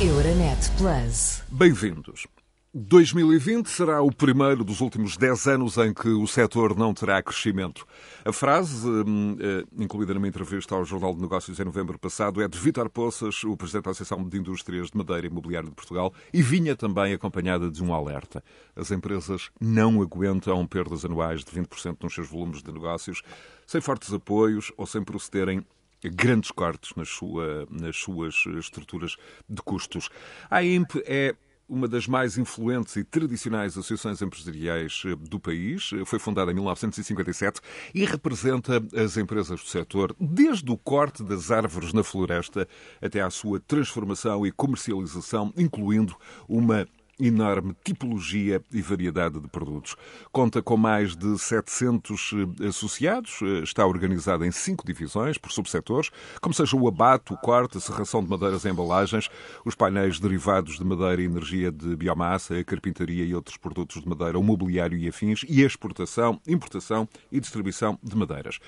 Euronet Plus. Bem-vindos. 2020 será o primeiro dos últimos 10 anos em que o setor não terá crescimento. A frase, hum, eh, incluída numa entrevista ao Jornal de Negócios em novembro passado, é de Vítor Poças, o Presidente da Associação de Indústrias de Madeira e Imobiliário de Portugal, e vinha também acompanhada de um alerta. As empresas não aguentam perdas anuais de 20% nos seus volumes de negócios, sem fortes apoios ou sem procederem grandes cortes nas, sua, nas suas estruturas de custos. A IMP é uma das mais influentes e tradicionais associações empresariais eh, do país. Foi fundada em 1957 e representa as empresas do setor desde o corte das árvores na floresta até à sua transformação e comercialização, incluindo uma enorme tipologia e variedade de produtos. Conta com mais de 700 eh, associados, eh, está organizada em cinco divisões, por subsetores, como seja o abate, o corte, a serração de madeiras e embalagens, os painéis derivados de madeira e energia de biomassa, a carpintaria e outros produtos de madeira, o mobiliário e afins, e a exportação, importação e distribuição de madeiras.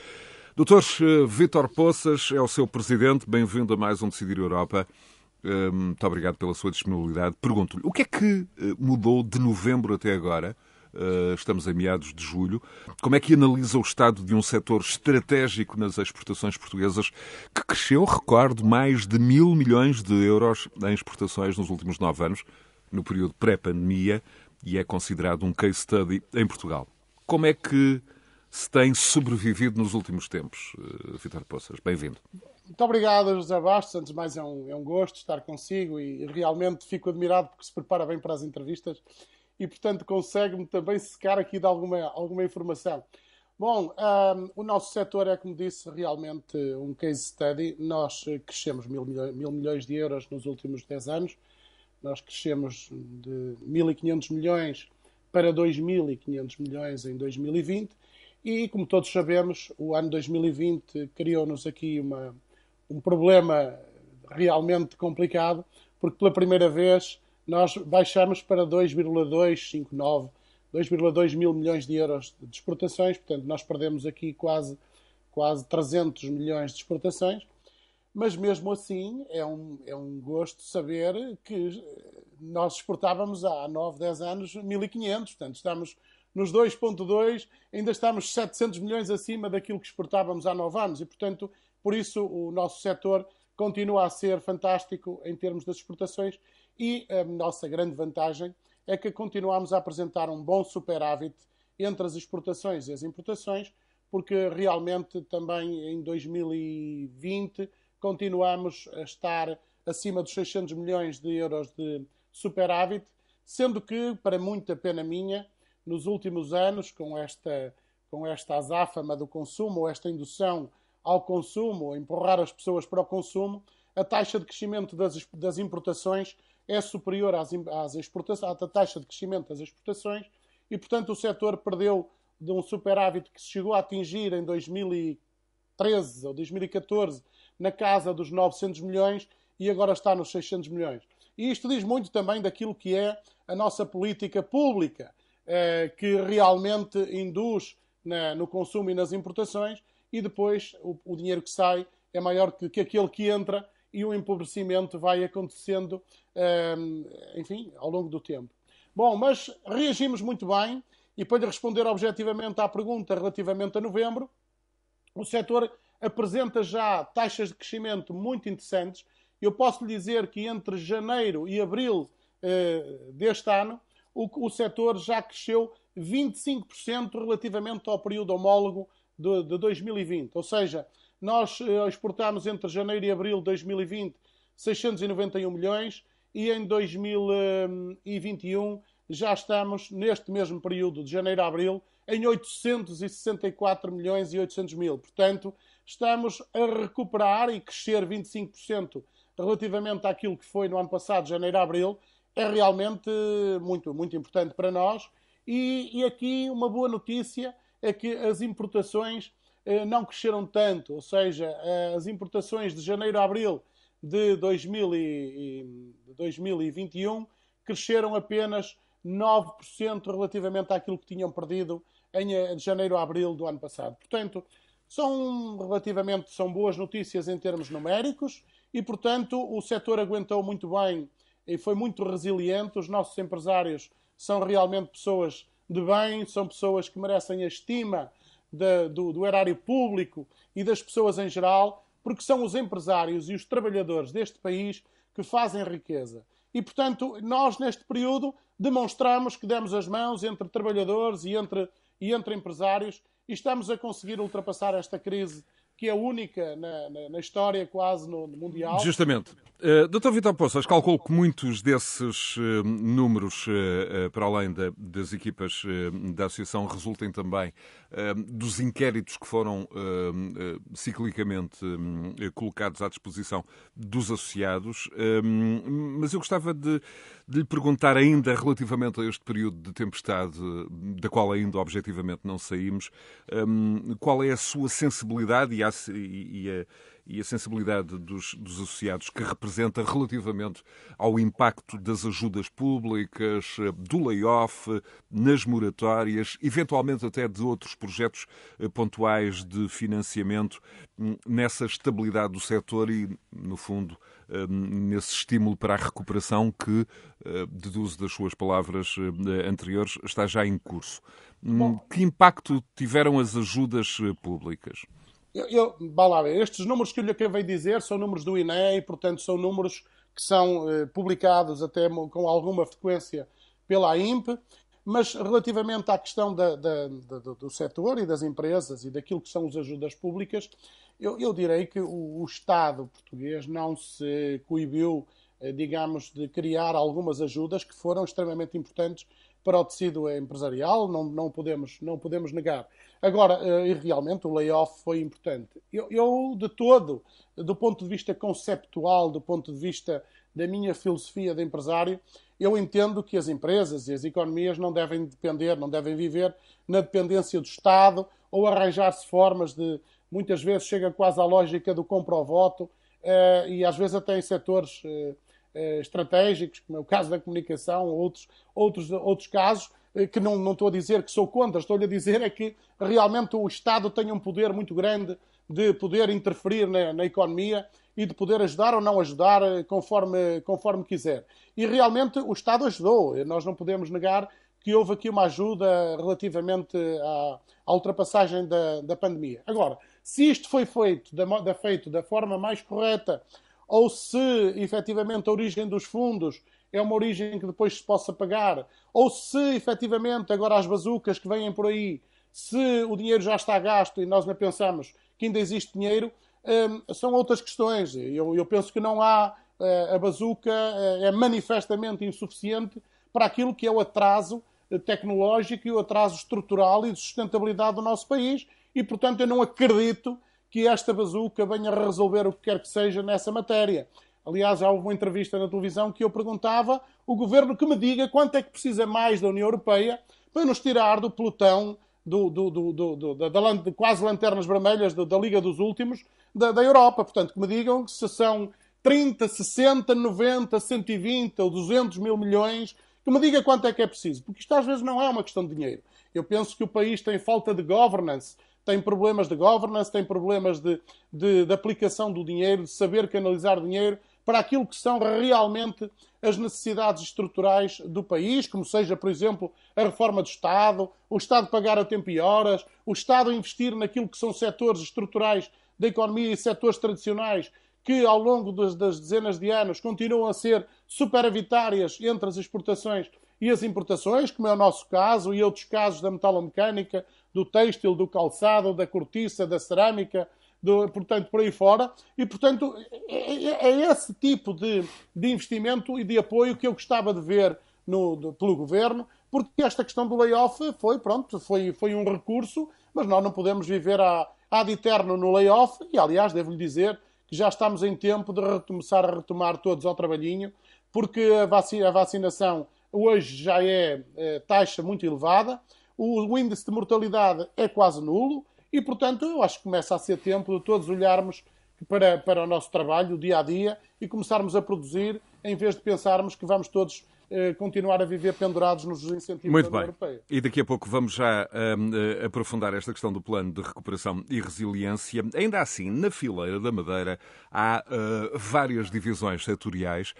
Doutor eh, Vítor Poças é o seu presidente. Bem-vindo a mais um Decidir Europa. Hum, muito obrigado pela sua disponibilidade. Pergunto-lhe, o que é que eh, mudou de novembro até agora? Eh, estamos em meados de julho. Como é que analisa o estado de um setor estratégico nas exportações portuguesas que cresceu, recordo, mais de mil milhões de euros em exportações nos últimos nove anos, no período pré-pandemia, e é considerado um case study em Portugal? Como é que se tem sobrevivido nos últimos tempos, uh, Vitor Poças? Bem-vindo. Muito obrigado, José Bastos. Antes de mais, é um, é um gosto estar consigo e realmente fico admirado porque se prepara bem para as entrevistas e, portanto, consegue-me também secar aqui de alguma, alguma informação. Bom, um, o nosso setor é, como disse, realmente um case study. Nós crescemos mil, mil milhões de euros nos últimos 10 anos. Nós crescemos de 1.500 milhões para 2.500 milhões em 2020. E, como todos sabemos, o ano 2020 criou-nos aqui uma, um problema realmente complicado, porque pela primeira vez nós baixamos para 2,259, 2,2 mil milhões de euros de exportações, portanto nós perdemos aqui quase, quase 300 milhões de exportações, mas mesmo assim é um, é um gosto saber que nós exportávamos há 9, 10 anos 1.500, portanto estamos nos 2,2, ainda estamos 700 milhões acima daquilo que exportávamos há 9 anos. E, portanto, por isso, o nosso setor continua a ser fantástico em termos das exportações e a nossa grande vantagem é que continuamos a apresentar um bom superávit entre as exportações e as importações, porque realmente também em 2020 continuamos a estar acima dos 600 milhões de euros de superávit, sendo que, para muita pena minha, nos últimos anos, com esta, com esta azáfama do consumo, ou esta indução ao consumo, empurrar as pessoas para o consumo, a taxa de crescimento das, das importações é superior às, às exportações, à taxa de crescimento das exportações e, portanto, o setor perdeu de um superávit que chegou a atingir em 2013 ou 2014 na casa dos 900 milhões e agora está nos 600 milhões. E isto diz muito também daquilo que é a nossa política pública, eh, que realmente induz na, no consumo e nas importações e depois o, o dinheiro que sai é maior que, que, aquele que entra e o empobrecimento vai acontecendo, hum, enfim, ao longo do tempo. Bom, mas reagimos muito bem e para lhe responder objetivamente à pergunta relativamente a novembro, o setor apresenta já taxas de crescimento muito interessantes. Eu posso lhe dizer que entre janeiro e abril eh, deste ano, o, o setor já cresceu 25% relativamente ao período homólogo de, de 2020. Ou seja, nós eh, exportámos entre janeiro e abril de 2020 691 milhões e em 2021 já estamos, neste mesmo período de janeiro a abril, em 864 milhões e 800 mil. Portanto, estamos a recuperar e crescer 25% relativamente àquilo que foi no ano passado, janeiro a abril, é realmente muito, muito importante para nós. E, e aqui uma boa notícia é que as importações eh, não cresceram tanto, ou seja, eh, as importações de janeiro a abril de 2021 cresceram apenas 9% relativamente àquilo que tinham perdido em eh, janeiro a abril do ano passado. Portanto, são relativamente são boas notícias em termos numéricos e, portanto, o setor aguentou muito bem e foi muito resiliente. Os nossos empresários são realmente pessoas de bem, são pessoas que merecem a estima de, do, do erário público e das pessoas em geral, porque são os empresários e os trabalhadores deste país que fazem riqueza. E, portanto, nós, neste período, demonstramos que demos as mãos entre trabalhadores e entre, e entre empresários e estamos a conseguir ultrapassar esta crise que é única na, na, na história quase no, no Mundial. Justamente. Uh. Vitor Poças, calculo que muitos desses uh, números, uh, para além da, das equipas da Associação, resultem também dos inquéritos que foram ciclicamente colocados à disposição dos associados. mas eu gostava de, de lhe perguntar ainda relativamente a este período de tempestade, da qual ainda objetivamente não saímos, qual é a sua sensibilidade e a, e a e a sensibilidade dos, dos associados que representa relativamente ao impacto das ajudas públicas, do layoff, nas moratórias, eventualmente até de outros projetos eh, pontuais de financiamento hum, nessa estabilidade do setor e, no fundo, hum, nesse estímulo para a recuperação que, eh, deduzo das suas palavras eh, anteriores, está já em curso. Hum, que impacto tiveram as ajudas públicas? Eu, eu, lá, estes números que eu lhe acabei de dizer são números do INE e, portanto, são números que são eh, publicados até com alguma frequência pela AIMP, mas relativamente à questão da, da, da, do setor e das empresas e daquilo que são as ajudas públicas, eu, eu direi que o, o, Estado português não se coibiu, eh, digamos, de criar algumas ajudas que foram extremamente importantes para o tecido empresarial, não, não, podemos, não podemos negar. Agora, eh, e realmente o layoff foi importante. Eu, eu, de todo, do ponto de vista conceptual, do ponto de vista da minha filosofia de empresário, eu entendo que as empresas e as economias não devem depender, não devem viver na dependência do Estado ou arranjar-se formas de. Muitas vezes chega quase à lógica do compra ao voto eh, e às vezes até em setores eh, estratégicos, como é o caso da comunicação, ou outros, outros, outros casos, eh, que não, não estou a dizer que sou contra, estou-lhe a dizer é que realmente o Estado tem um poder muito grande de poder interferir na, na economia e de poder ajudar ou não ajudar eh, conforme, conforme quiser. E realmente o Estado ajudou. Nós não podemos negar que houve aqui uma ajuda relativamente à, à ultrapassagem da, da pandemia. Agora, se isto foi feito da, da, feito da forma mais correta ou se efetivamente a origem dos fundos é uma origem que depois se possa pagar, ou se efetivamente agora as bazucas que vêm por aí, se o dinheiro já está gasto e nós não pensamos que ainda existe dinheiro, hum, são outras questões. Eu, eu penso que não há. Eh, a bazuca eh, é manifestamente insuficiente para aquilo que é o atraso eh, tecnológico e o atraso estrutural e de sustentabilidade do nosso país, e portanto eu não acredito que esta bazuca venha resolver o que quer que seja nessa matéria. Aliás, já houve uma entrevista na televisão que eu perguntava o governo que me diga quanto é que precisa mais da União Europeia para nos tirar do pelotão do, do, do, da, da, de quase lanternas vermelhas da, Liga dos Últimos da, da Europa. Portanto, que me digam se são 30, 60, 90, 120 ou 200 mil milhões, que me diga quanto é que é preciso. Porque isto às vezes não é uma questão de dinheiro. Eu penso que o país tem falta de governance, tem problemas de governance, tem problemas de, de, de aplicação do dinheiro, de saber canalizar dinheiro para aquilo que são realmente as necessidades estruturais do país, como seja, por exemplo, a reforma do Estado, o Estado pagar a tempo e horas, o Estado investir naquilo que são setores estruturais da economia e setores tradicionais que ao longo das, das dezenas de anos continuam a ser superavitárias entre as exportações e as importações, como é o nosso caso e outros casos da metalomecânica, do têxtil, do calçado, da cortiça, da cerâmica, do, portanto, por aí fora. E, portanto, é, é, é esse tipo de, de, investimento e de apoio que eu gostava de ver no, de, pelo governo, porque esta questão do layoff foi, pronto, foi, foi um recurso, mas nós não podemos viver a, ad eterno no layoff, e aliás, devo-lhe dizer que já estamos em tempo de começar a retomar todos ao trabalhinho, porque a, vacina, a vacinação hoje já é, é taxa muito elevada, o, o índice de mortalidade é quase nulo e, portanto, eu acho que começa a ser tempo de todos olharmos para, para o nosso trabalho, o dia a dia, e começarmos a produzir, em vez de pensarmos que vamos todos continuar a viver pendurados nos incentivos Muito da bem. União Europeia. E daqui a pouco vamos já um, aprofundar esta questão do plano de recuperação e resiliência. Ainda assim, na fileira da Madeira há uh, várias divisões setoriais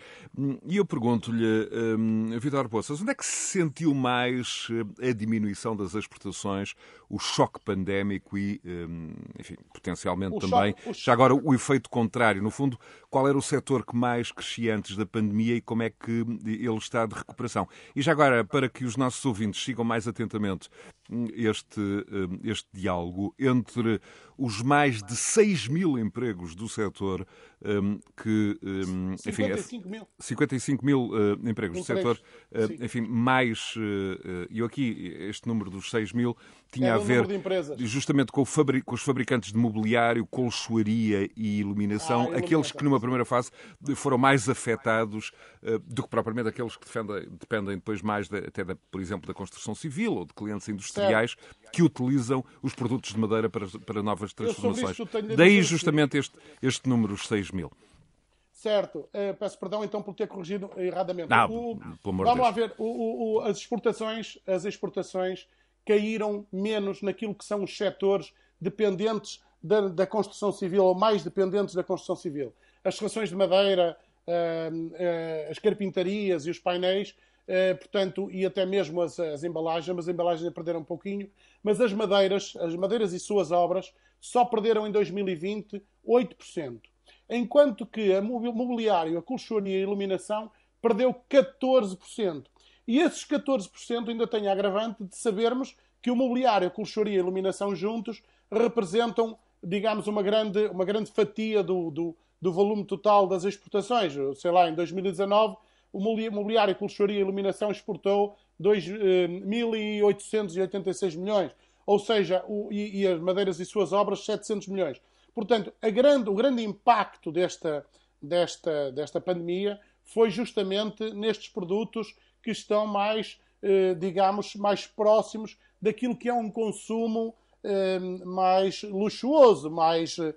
e eu pergunto-lhe, um, Vitor Poças, onde é que se sentiu mais a diminuição das exportações, o choque pandémico e, um, enfim, potencialmente O também, choque- já agora o efeito contrário, no fundo, qual era o setor que mais crescia antes da pandemia e como é que ele está de recuperação? E já agora, para que os nossos ouvintes sigam mais atentamente este, este diálogo entre os mais de 6 mil empregos do setor que, enfim, é 55 mil. 55 mil eh, empregos do setor, eh, sim. enfim, mais, eh, e eu aqui, este número dos 6 mil tinha Era a ver justamente com, com os fabricantes de mobiliário, colchoaria e iluminação, Ah, aqueles que numa primeira fase foram mais afetados do que propriamente aqueles que defendem- dependem depois mais, de- até, da, por exemplo, da construção civil ou de clientes industriais que utilizam os produtos de madeira para, para novas transformações. Daí justamente este, este número, os 6 mil. Certo, Eh, peço perdão então por ter corrigido erradamente. Não, O- vamos lá Deus. ver, o- o- as exportações, as exportações caíram menos naquilo que são os setores dependentes da, da construção civil ou mais dependentes da construção civil. As rações de madeira, eh, eh, as carpintarias e os painéis, portanto, e até mesmo as, as embalagens, mas as embalagens perderam um pouquinho, mas as madeiras, as madeiras e suas obras só perderam em 2020 8% enquanto que a mobi- mobiliário, a colchoaria e a iluminação perdeu 14%. E esses 14% ainda têm a agravante de sabermos que o mobiliário, a colchoaria e a iluminação juntos representam, digamos, uma grande, uma grande fatia do, do, do volume total das exportações. Sei lá, em 2019, o mobili- mobiliário, colchoaria e iluminação exportou 2.886 milhões. Ou seja, o- e, e as madeiras e suas obras 700 milhões. Portanto, grande- o grande impacto desta, desta, desta pandemia foi justamente nestes produtos que estão mais, eh, digamos, mais próximos daquilo que é um consumo eh, mais luxuoso, mais, eh,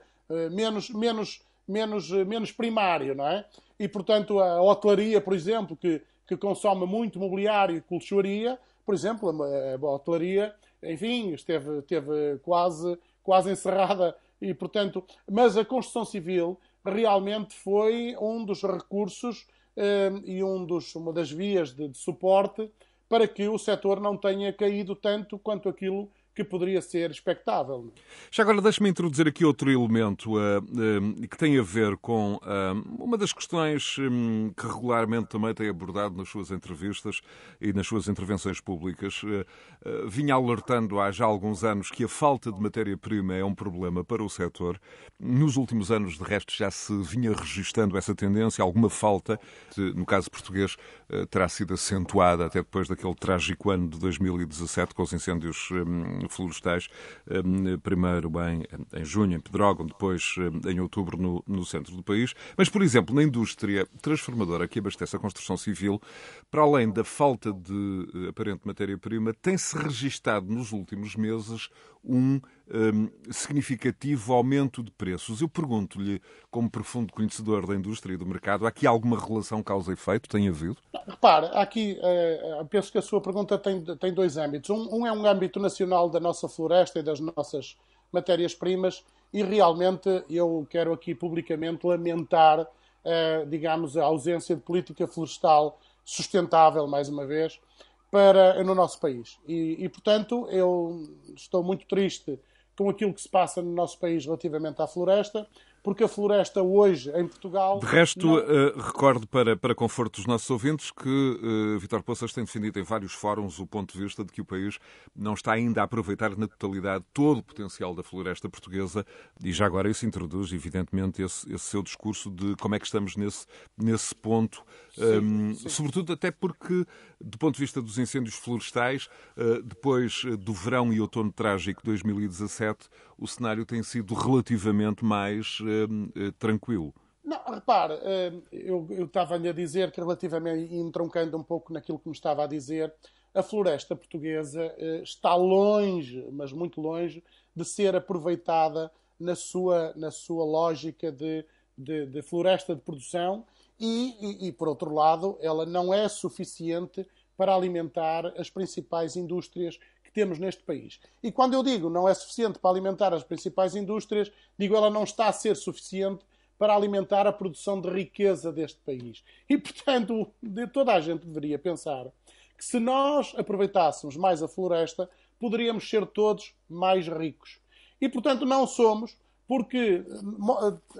menos, menos, menos, eh, menos primário, não é? E, portanto, a hotelaria, por exemplo, que, que consome muito mobiliário e colchoaria, por exemplo, a, a hotelaria, enfim, esteve, esteve quase, quase encerrada e, portanto, mas a construção civil realmente foi um dos recursos eh, e um dos, uma das vias de, de suporte para que o setor não tenha caído tanto quanto aquilo que poderia ser expectável. Já agora deixe-me introduzir aqui outro elemento uh, uh, que tem a ver com uh, uma das questões um, que regularmente também tem abordado nas suas entrevistas e nas suas intervenções públicas. vinha alertando há já alguns anos que a falta de matéria-prima é um problema para o setor. Nos últimos anos, de resto, já se vinha registando essa tendência, alguma falta, no caso português, terá sido acentuada até depois daquele trágico ano de 2017 com os incêndios um, florestais, primeiro em, em junho, em Pedrógão, depois em outubro no, no, centro do país. Mas, por exemplo, na indústria transformadora que abastece a construção civil, para além da falta de eh, aparente matéria-prima, tem-se registado nos últimos meses um, um significativo aumento de preços. Eu pergunto-lhe, como profundo conhecedor da indústria e do mercado, há aqui alguma relação causa-efeito? Tem havido? Repare, aqui eh, penso que a sua pergunta tem, tem dois âmbitos. Um, um, é um âmbito nacional da nossa floresta e das nossas matérias-primas e realmente eu quero aqui publicamente lamentar, eh, digamos, a ausência de política florestal sustentável, mais uma vez, para, no nosso país. E, e, portanto, eu estou muito triste com aquilo que se passa no nosso país relativamente à floresta, porque a floresta hoje em Portugal. De resto, não... uh, recordo para, para conforto dos nossos ouvintes que uh, Vitor Poças tem defendido em vários fóruns o ponto de vista de que o país não está ainda a aproveitar na totalidade todo o potencial da floresta portuguesa e já agora isso introduz, evidentemente, esse, esse seu discurso de como é que estamos nesse, nesse ponto, sim, um, sim. sobretudo até porque, do ponto de vista dos incêndios florestais, uh, depois do verão e outono trágico de 2017, o cenário tem sido relativamente mais uh, tranquilo. Não, repare, uh, eu, eu estava-lhe a dizer que relativamente, entroncando um pouco naquilo que me estava a dizer, a floresta portuguesa está longe, mas muito longe, de ser aproveitada na sua, na sua lógica de, de, de floresta de produção e, e, e, por outro lado, ela não é suficiente para alimentar as principais indústrias temos neste país. E quando eu digo não é suficiente para alimentar as principais indústrias, digo ela não está a ser suficiente para alimentar a produção de riqueza deste país. E, portanto, toda a gente deveria pensar que se nós aproveitássemos mais a floresta, poderíamos ser todos mais ricos. E, portanto, não somos, porque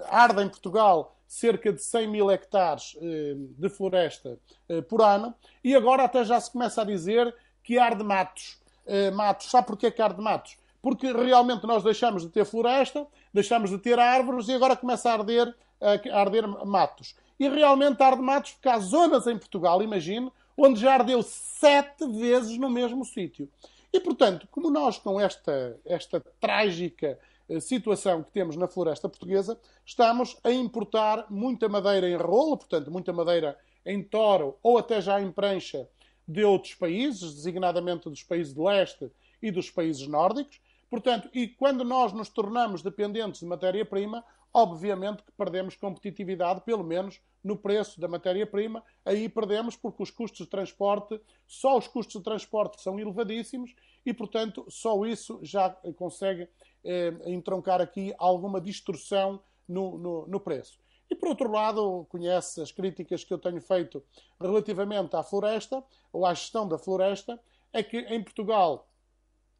arde em Portugal cerca de 100 mil hectares eh, de floresta eh, por ano, e agora até já se começa a dizer que arde matos. Eh, matos. Sabe porquê que arde matos? Porque realmente nós deixamos de ter floresta, deixamos de ter árvores e agora começa a arder, a arder matos. E realmente arde matos porque há zonas em Portugal, imagine, onde já ardeu sete vezes no mesmo sítio. E, portanto, como nós com esta, esta trágica situação que temos na floresta portuguesa, estamos a importar muita madeira em rolo, portanto, muita madeira em toro ou até já em prancha de outros países, designadamente dos países de leste e dos países nórdicos. Portanto, e quando nós nos tornamos dependentes de matéria-prima, obviamente que perdemos competitividade, pelo menos no preço da matéria-prima. Aí perdemos porque os custos de transporte, só os custos de transporte são elevadíssimos e, portanto, só isso já consegue eh, entroncar aqui alguma distorção no, no, no preço. E por outro lado, conhece as críticas que eu tenho feito relativamente à floresta, ou à gestão da floresta, é que em Portugal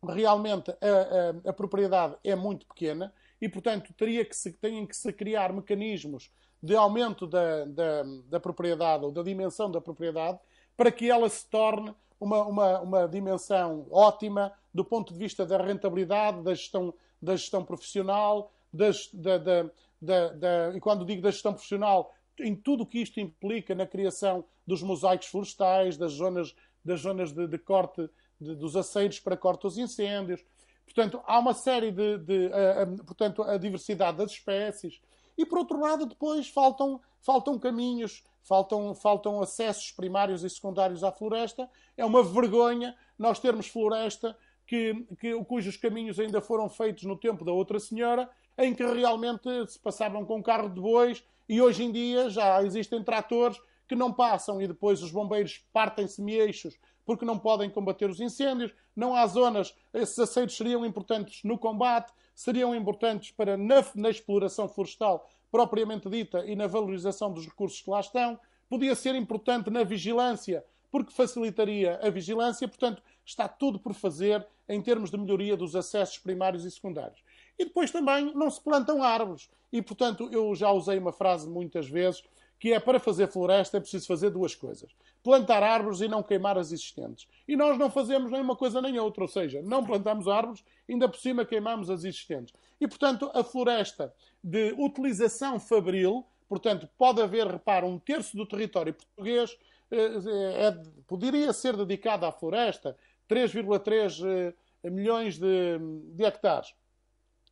realmente a, a, a propriedade é muito pequena e, portanto, teria que se, têm que se criar mecanismos de aumento da, da, da propriedade ou da dimensão da propriedade para que ela se torne uma, uma, uma dimensão ótima do ponto de vista da rentabilidade, da gestão, da gestão profissional, da, da, da, e quando digo da gestão profissional, em tudo o que isto implica na criação dos mosaicos florestais, das zonas, das zonas de, de corte de, dos aceiros para corte dos incêndios. Portanto, há uma série de, de uh, uh, portanto, a diversidade das espécies. E, por outro lado, depois faltam, faltam caminhos, faltam, faltam acessos primários e secundários à floresta. É uma vergonha nós termos floresta que, que, cujos caminhos ainda foram feitos no tempo da outra senhora, em que realmente se passavam com carro de bois e hoje em dia já existem tratores que não passam e depois os bombeiros partem-se eixos porque não podem combater os incêndios. Não há zonas, esses aceiros seriam importantes no combate, seriam importantes para na, na exploração florestal propriamente dita e na valorização dos recursos que lá estão. Podia ser importante na vigilância, porque facilitaria a vigilância. Portanto, está tudo por fazer em termos de melhoria dos acessos primários e secundários. E depois também não se plantam árvores. E, portanto, eu já usei uma frase muitas vezes que é para fazer floresta é preciso fazer duas coisas: plantar árvores e não queimar as existentes. E nós não fazemos nem uma coisa nem outra, ou seja, não plantamos árvores, ainda por cima queimamos as existentes. E, portanto, a floresta de utilização fabril, portanto, pode haver, repara, um terço do território português é, é, poderia ser dedicado à floresta, 3,3 eh, milhões de, de hectares.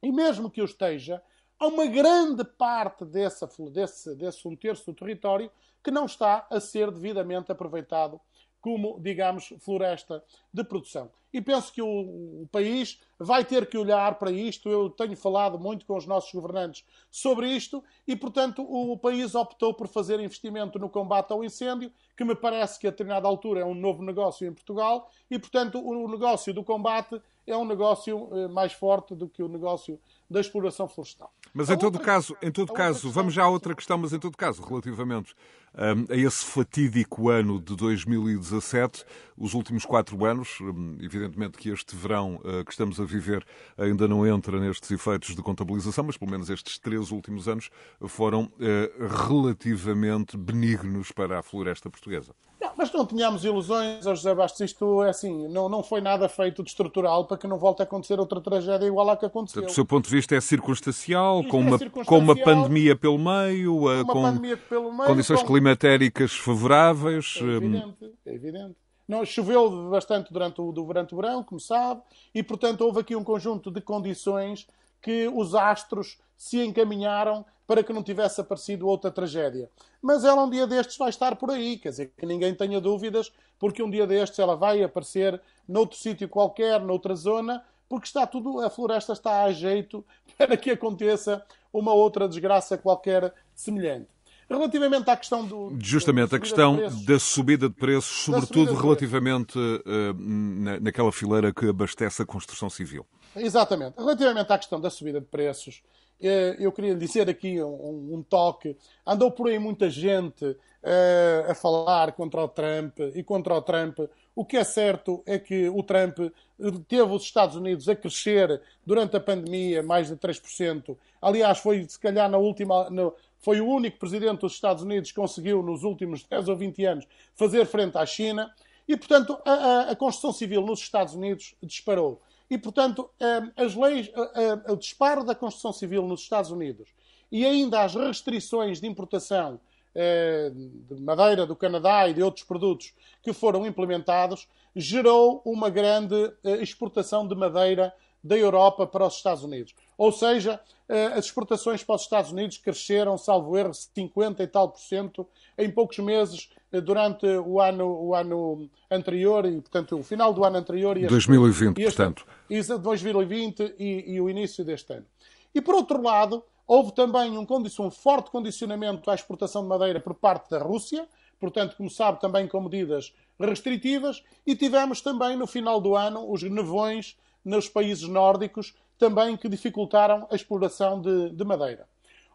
E mesmo que eu esteja, há uma grande parte dessa, desse, desse um terço do território que não está a ser devidamente aproveitado como, digamos, floresta de produção. E penso que o, o, país vai ter que olhar para isto. Eu tenho falado muito com os nossos governantes sobre isto e, portanto, o, o país optou por fazer investimento no combate ao incêndio, que me parece que a determinada altura é um novo negócio em Portugal e, portanto, o, o negócio do combate é um negócio eh, mais forte do que o negócio da exploração florestal. Mas em todo caso, em todo caso, vamos já a outra questão, mas em todo caso, relativamente a esse fatídico ano de 2017, os últimos quatro anos, evidentemente que este verão uh, que estamos a viver ainda não entra nestes efeitos de contabilização, mas pelo menos estes três últimos anos foram uh, relativamente benignos para a floresta portuguesa. Mas não tínhamos ilusões, oh José Bastos, isto é assim, não, não foi nada feito de estrutural para que não volte a acontecer outra tragédia igual à que aconteceu. Do seu ponto de vista é circunstancial, com, é uma, circunstancial com uma pandemia pelo meio, uma com pandemia pelo meio, condições com... climatéricas favoráveis. É evidente, é evidente. Não, choveu bastante durante o, durante o verão, como sabe, e portanto houve aqui um conjunto de condições que os astros se encaminharam para que não tivesse aparecido outra tragédia. Mas ela um dia destes vai estar por aí, quer dizer, que ninguém tenha dúvidas, porque um dia destes ela vai aparecer noutro sítio qualquer, noutra zona, porque está tudo, a floresta está a jeito para que aconteça uma outra desgraça qualquer semelhante. Relativamente à questão do. Justamente, a questão preços, da subida de preços, sobretudo de relativamente preços. Uh, naquela fileira que abastece a construção civil. Exatamente. Relativamente à questão da subida de preços, uh, eu queria dizer aqui um, um, toque. Andou por aí muita gente uh, a falar contra o Trump e contra o Trump. O que é certo é que o Trump teve os Estados Unidos a crescer durante a pandemia mais de 3%. Aliás, foi se calhar na última. No, foi o único presidente dos Estados Unidos que conseguiu, nos últimos 10 ou 20 anos, fazer frente à China. E, portanto, a, a, a construção civil nos Estados Unidos disparou. E, portanto, eh, as leis, o disparo da construção civil nos Estados Unidos e ainda as restrições de importação eh, de madeira do Canadá e de outros produtos que foram implementados gerou uma grande eh, exportação de madeira da Europa para os Estados Unidos. Ou seja, eh, as exportações para os Estados Unidos cresceram, salvo erro, 50 e tal por cento em poucos meses eh, durante o ano, o ano anterior e, portanto, o final do ano anterior e este, 2020, e este, portanto. 2020 e, e, o início deste ano. E, por outro lado, houve também um, um forte condicionamento à exportação de madeira por parte da Rússia, portanto, como sabe, também com medidas restritivas, e tivemos também, no final do ano, os nevões nos países nórdicos, também que dificultaram a exploração de, de madeira.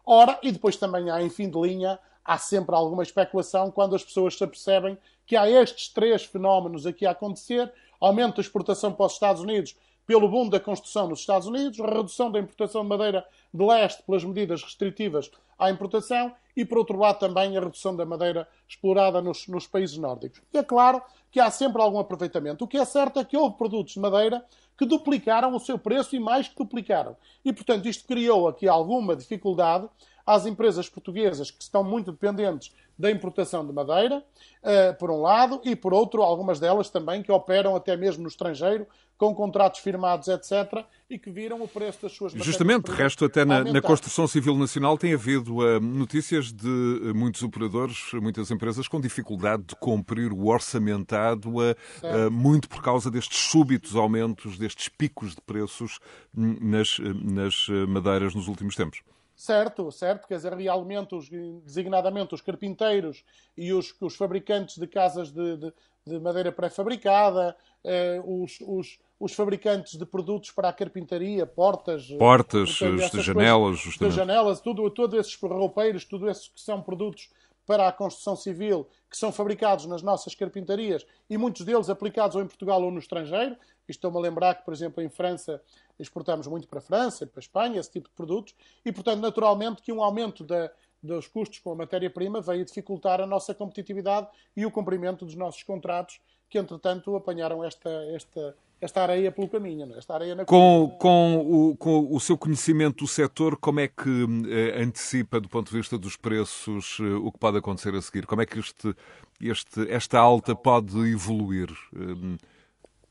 Ora, e depois também há, em fim de linha, há sempre alguma especulação quando as pessoas se apercebem que há estes três fenómenos aqui a acontecer: aumento da exportação para os Estados Unidos pelo boom da construção nos Estados Unidos, redução da importação de madeira de leste pelas medidas restritivas à importação e, por outro lado, também a redução da madeira explorada nos, nos países nórdicos. E é claro que há sempre algum aproveitamento. O que é certo é que houve produtos de madeira que duplicaram o seu preço e mais que duplicaram. E, portanto, isto criou aqui alguma dificuldade às empresas portuguesas que estão muito dependentes da importação de madeira, uh, por um lado, e por outro, algumas delas também que operam até mesmo no estrangeiro, com contratos firmados, etc., e que viram o preço das suas Justamente, resto até na, na, construção civil nacional tem havido uh, notícias de uh, muitos operadores, muitas empresas com dificuldade de cumprir o orçamentado, uh, muito por causa destes súbitos aumentos, destes picos de preços hum, nas, nas madeiras nos últimos tempos. Certo, certo, quer dizer, realmente, os, designadamente os carpinteiros e os, os fabricantes de casas de, de, de madeira pré-fabricada, eh, os, os, os, fabricantes de produtos para a carpintaria, portas, portas, de janelas, de janelas, tudo, todos esses roupeiros, tudo esses que são produtos para a construção civil, que são fabricados nas nossas carpintarias e muitos deles aplicados ou em Portugal ou no estrangeiro. Estou-me a lembrar que, por exemplo, em França exportamos muito para a França, para a Espanha, esse tipo de produtos, e, portanto, naturalmente que um aumento da, dos custos com a matéria-prima veio dificultar a nossa competitividade e o cumprimento dos nossos contratos, que, entretanto, apanharam esta, esta, esta areia pelo caminho. É? Esta areia na com, com, o, com o seu conhecimento do setor, como é que eh, antecipa, do ponto de vista dos preços, eh, o que pode acontecer a seguir? Como é que este, este, esta alta pode evoluir? Eh,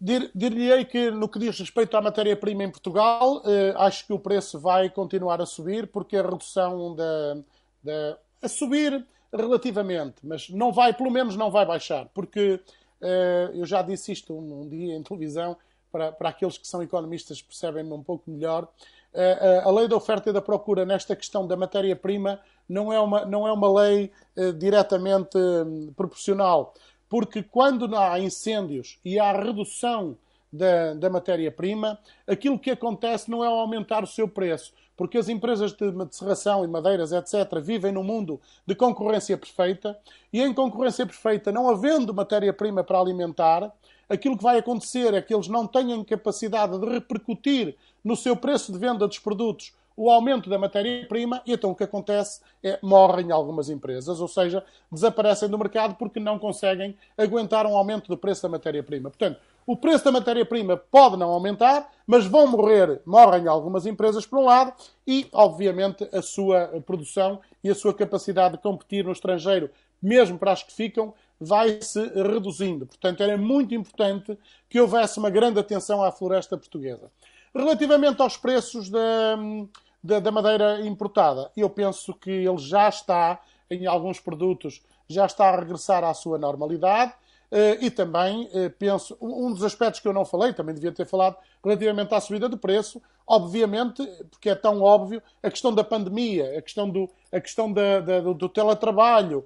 Dir-lhe-ei que, no que diz respeito à matéria-prima em Portugal, eh, acho que o preço vai continuar a subir, porque a redução da, da, a subir relativamente, mas não vai, pelo menos não vai baixar, porque eh, eu já disse isto um, um, dia em televisão, para, para aqueles que são economistas percebem-me um pouco melhor. Eh, a lei da oferta e da procura nesta questão da matéria-prima não é uma, não é uma lei eh, diretamente hum, proporcional porque quando há incêndios e há redução da, da matéria-prima, aquilo que acontece não é aumentar o seu preço, porque as empresas de, serração e madeiras, etc., vivem num mundo de concorrência perfeita e em concorrência perfeita, não havendo matéria-prima para alimentar, aquilo que vai acontecer é que eles não tenham capacidade de repercutir no seu preço de venda dos produtos o aumento da matéria-prima e então o que acontece é morrem algumas empresas, ou seja, desaparecem do mercado porque não conseguem aguentar um aumento do preço da matéria-prima. Portanto, o preço da matéria-prima pode não aumentar, mas vão morrer, morrem algumas empresas por um lado e, obviamente, a sua produção e a sua capacidade de competir no estrangeiro, mesmo para as que ficam, vai se reduzindo. Portanto, era muito importante que houvesse uma grande atenção à floresta portuguesa. Relativamente aos preços da, da, da madeira importada, eu penso que ele já está, em alguns produtos, já está a regressar à sua normalidade. e também penso, um dos aspectos que eu não falei, também devia ter falado, relativamente à subida do preço, obviamente, porque é tão óbvio, a questão da pandemia, a questão do, a questão da, da, do, teletrabalho,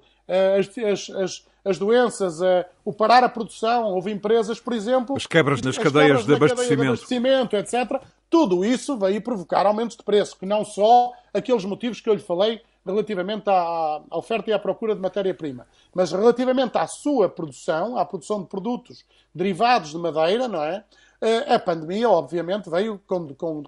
as, as, as, as doenças, o parar a produção, houve empresas, por exemplo... As quebras nas as cadeias, quebras de, abastecimento. Cadeia de abastecimento, etc. Tudo isso veio provocar aumentos de preço, que não só aqueles motivos que eu lhe falei relativamente à, à oferta e à procura de matéria-prima, mas relativamente à sua produção, à produção de produtos derivados de madeira, não é? Eh, a pandemia, obviamente, veio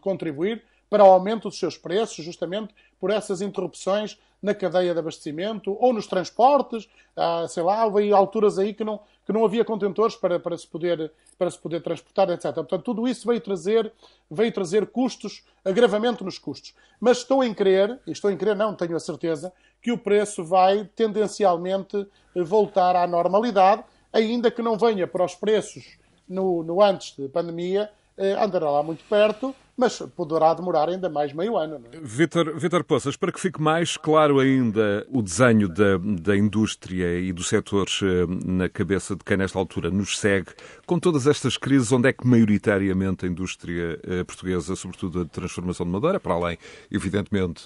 contribuir para o aumento dos seus preços, justamente por essas interrupções na cadeia de abastecimento ou nos transportes. Ah, sei lá, houve alturas aí que não, que não havia contentores para, para, se poder, para se poder transportar, etc. Portanto, tudo isso veio trazer, veio trazer custos, agravamento nos custos. Mas estou em crer, e estou em crer, não tenho a certeza, que o preço vai tendencialmente voltar à normalidade, ainda que não venha para os preços no, no antes da pandemia, eh, andará lá muito perto, mas poderá demorar ainda mais meio ano. É? Vítor, Vítor Poças, para que fique mais claro ainda o desenho da, da indústria e dos setores eh, na cabeça de quem nesta altura nos segue, com todas estas crises, onde é que maioritariamente a indústria eh, portuguesa, sobretudo a transformação de madeira, para além, evidentemente,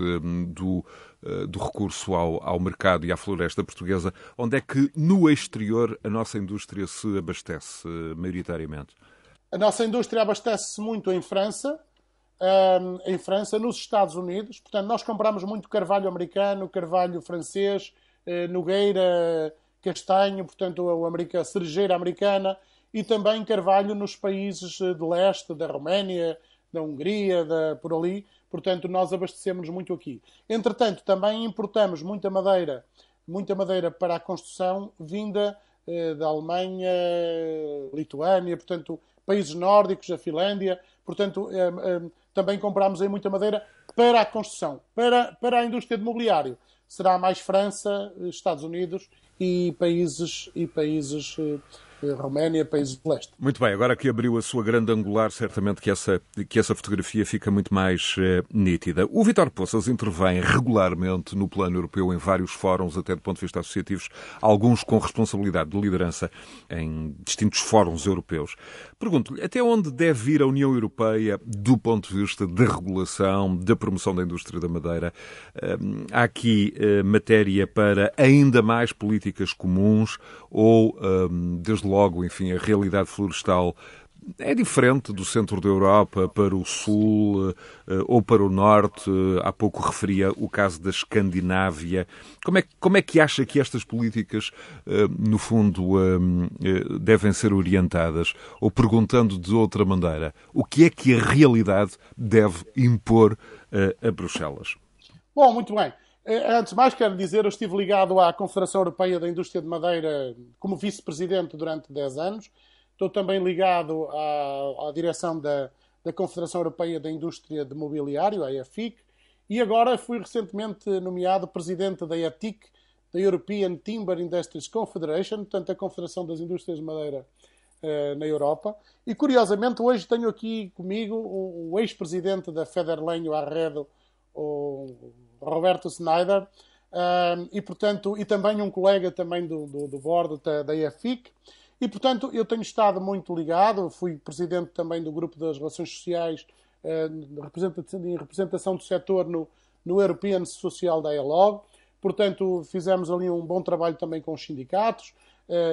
do do recurso ao, ao mercado e à floresta portuguesa, onde é que no exterior a nossa indústria se abastece maioritariamente? A nossa indústria abastece-se muito em França, um, em França, nos Estados Unidos. Portanto, nós compramos muito carvalho americano, carvalho francês, eh, nogueira, castanho, portanto, a, América, cerejeira americana e também carvalho nos países eh, de leste, da Roménia, da Hungria, da, por ali. Portanto, nós abastecemos muito aqui. Entretanto, também importamos muita madeira, muita madeira para a construção vinda eh, da Alemanha, Lituânia, portanto, países nórdicos, a Finlândia. Portanto, eh, eh, também compramos aí muita madeira para a construção. Para, para a indústria de mobiliário, será mais França, Estados Unidos e países, e países eh, Roménia, países do leste. Muito bem, agora que abriu a sua grande angular, certamente que essa, que essa fotografia fica muito mais uh, nítida. O Vitor Poças intervém regularmente no plano europeu em vários fóruns, até do ponto de vista associativos, alguns com responsabilidade de liderança em distintos fóruns europeus. Pergunto-lhe, até onde deve ir a União Europeia do ponto de vista da regulação, da promoção da indústria da madeira? Uh, há aqui uh, matéria para ainda mais políticas comuns ou, desde logo, logo, enfim, a realidade florestal é diferente do centro da Europa para o sul eh, ou para o norte. Há pouco referia o caso da Escandinávia. Como é, como é que acha que estas políticas, eh, no fundo, eh, devem ser orientadas? Ou perguntando de outra maneira, o que é que a realidade deve impor a Bruxelas? Bom, muito bem. Eh, antes de mais, quero dizer, eu estive ligado à Confederação Europeia da Indústria de Madeira como vice-presidente durante 10 anos. Estou também ligado à, à direção da, da, Confederação Europeia da Indústria de Mobiliário, a EFIC, e agora fui recentemente nomeado presidente da ETIC, da European Timber Industries Confederation, portanto, a Confederação das Indústrias de Madeira uh, na Europa. E, curiosamente, hoje tenho aqui comigo o, o ex-presidente da Federlenho Arredo, o Roberto Snyder, e, portanto, e também um colega também do, do, do board da, da EFIC. E, portanto, eu tenho estado muito ligado, fui presidente também do grupo das relações sociais em representação do setor no, no European Social Dialogue. Portanto, fizemos ali um bom trabalho também com os sindicatos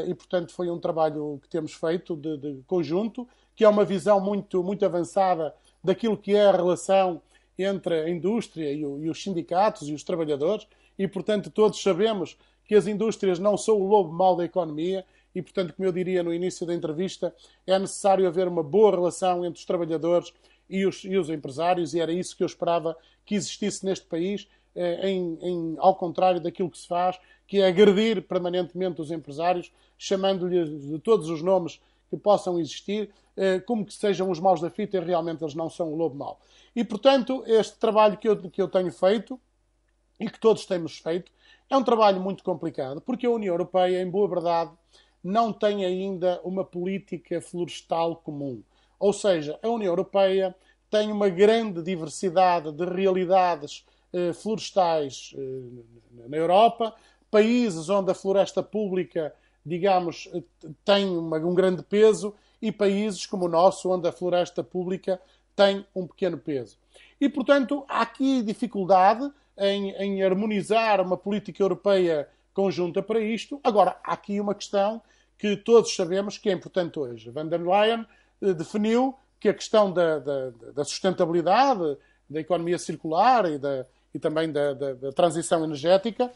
e, portanto, foi um trabalho que temos feito de, de conjunto, que é uma visão muito, muito avançada daquilo que é a relação entre a indústria e, o, e, os sindicatos e os trabalhadores, e portanto todos sabemos que as indústrias não são o lobo mau da economia, e portanto, como eu diria no início da entrevista, é necessário haver uma boa relação entre os trabalhadores e os, e os empresários, e era isso que eu esperava que existisse neste país, eh, em, em, ao contrário daquilo que se faz, que é agredir permanentemente os empresários, chamando-lhes de todos os nomes que possam existir, eh, como que sejam os maus da fita, e realmente eles não são o lobo mau. E, portanto, este trabalho que eu, que eu tenho feito e que todos temos feito é um trabalho muito complicado, porque a União Europeia, em boa verdade, não tem ainda uma política florestal comum. Ou seja, a União Europeia tem uma grande diversidade de realidades eh, florestais eh, na Europa, países onde a floresta pública digamos, têm uma, um grande peso e países como o nosso, onde a floresta pública tem um pequeno peso. E, portanto, há aqui dificuldade em, em harmonizar uma política europeia conjunta para isto. Agora, há aqui uma questão que todos sabemos que é importante hoje. Van der Leyen eh, definiu que a questão da, da, da sustentabilidade, da economia circular e, da, e também da, transição energética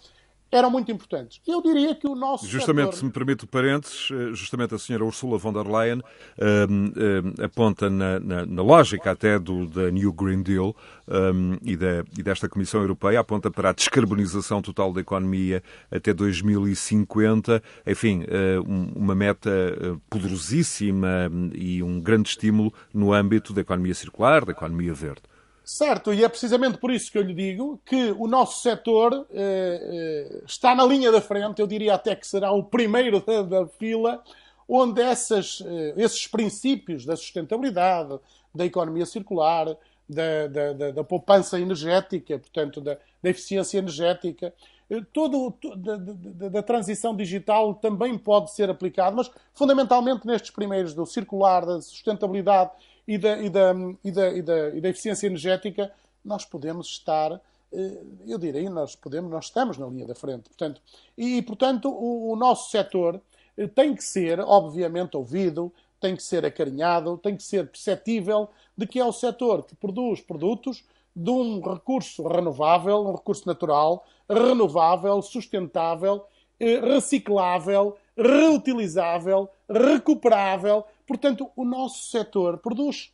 eram muito importantes. Eu diria que o nosso. Justamente, setor... se me permite parênteses, eh, justamente a senhora Ursula von der Leyen um, um, aponta na, na, na, lógica até do da New Green Deal um, e, da, e, desta Comissão Europeia, aponta para a descarbonização total da economia até 2050. Enfim, uh, uma meta eh, poderosíssima e um grande estímulo no âmbito da economia circular, da economia verde. Certo, e é precisamente por isso que eu lhe digo que o nosso setor eh, eh, está na linha da frente, eu diria até que será o primeiro da, da fila, onde essas, eh, esses princípios da sustentabilidade, da economia circular, da, da, da, da poupança energética, portanto, da, eficiência energética, eh, todo da, da, da, transição digital também pode ser aplicado, mas fundamentalmente nestes primeiros do circular, da sustentabilidade e da, e da, e da, e da, e da eficiência energética, nós podemos estar, eh, eu direi, nós podemos, nós estamos na linha da frente. Portanto, e, portanto, o, o nosso setor eh, tem que ser, obviamente, ouvido, tem que ser acarinhado, tem que ser perceptível de que é o setor que produz produtos de um recurso renovável, um recurso natural, renovável, sustentável, eh, reciclável, reutilizável, recuperável Portanto, o nosso setor produz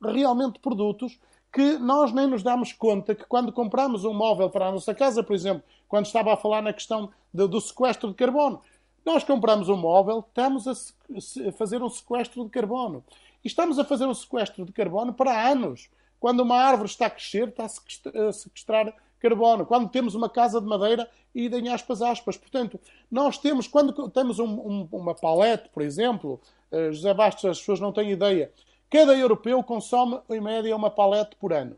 realmente produtos que nós nem nos damos conta que quando compramos um móvel para a nossa casa, por exemplo, quando estava a falar na questão do, sequestro de carbono, nós compramos um móvel, estamos a fazer um sequestro de carbono. E estamos a fazer um sequestro de carbono para anos. Quando uma árvore está a crescer, está a sequestrar carbono. Quando temos uma casa de madeira, e em aspas, aspas. Portanto, nós temos, quando temos um, um, uma palete, por exemplo, eh, José Bastos, as pessoas não têm ideia. Cada europeu consome, em média, uma palete por ano.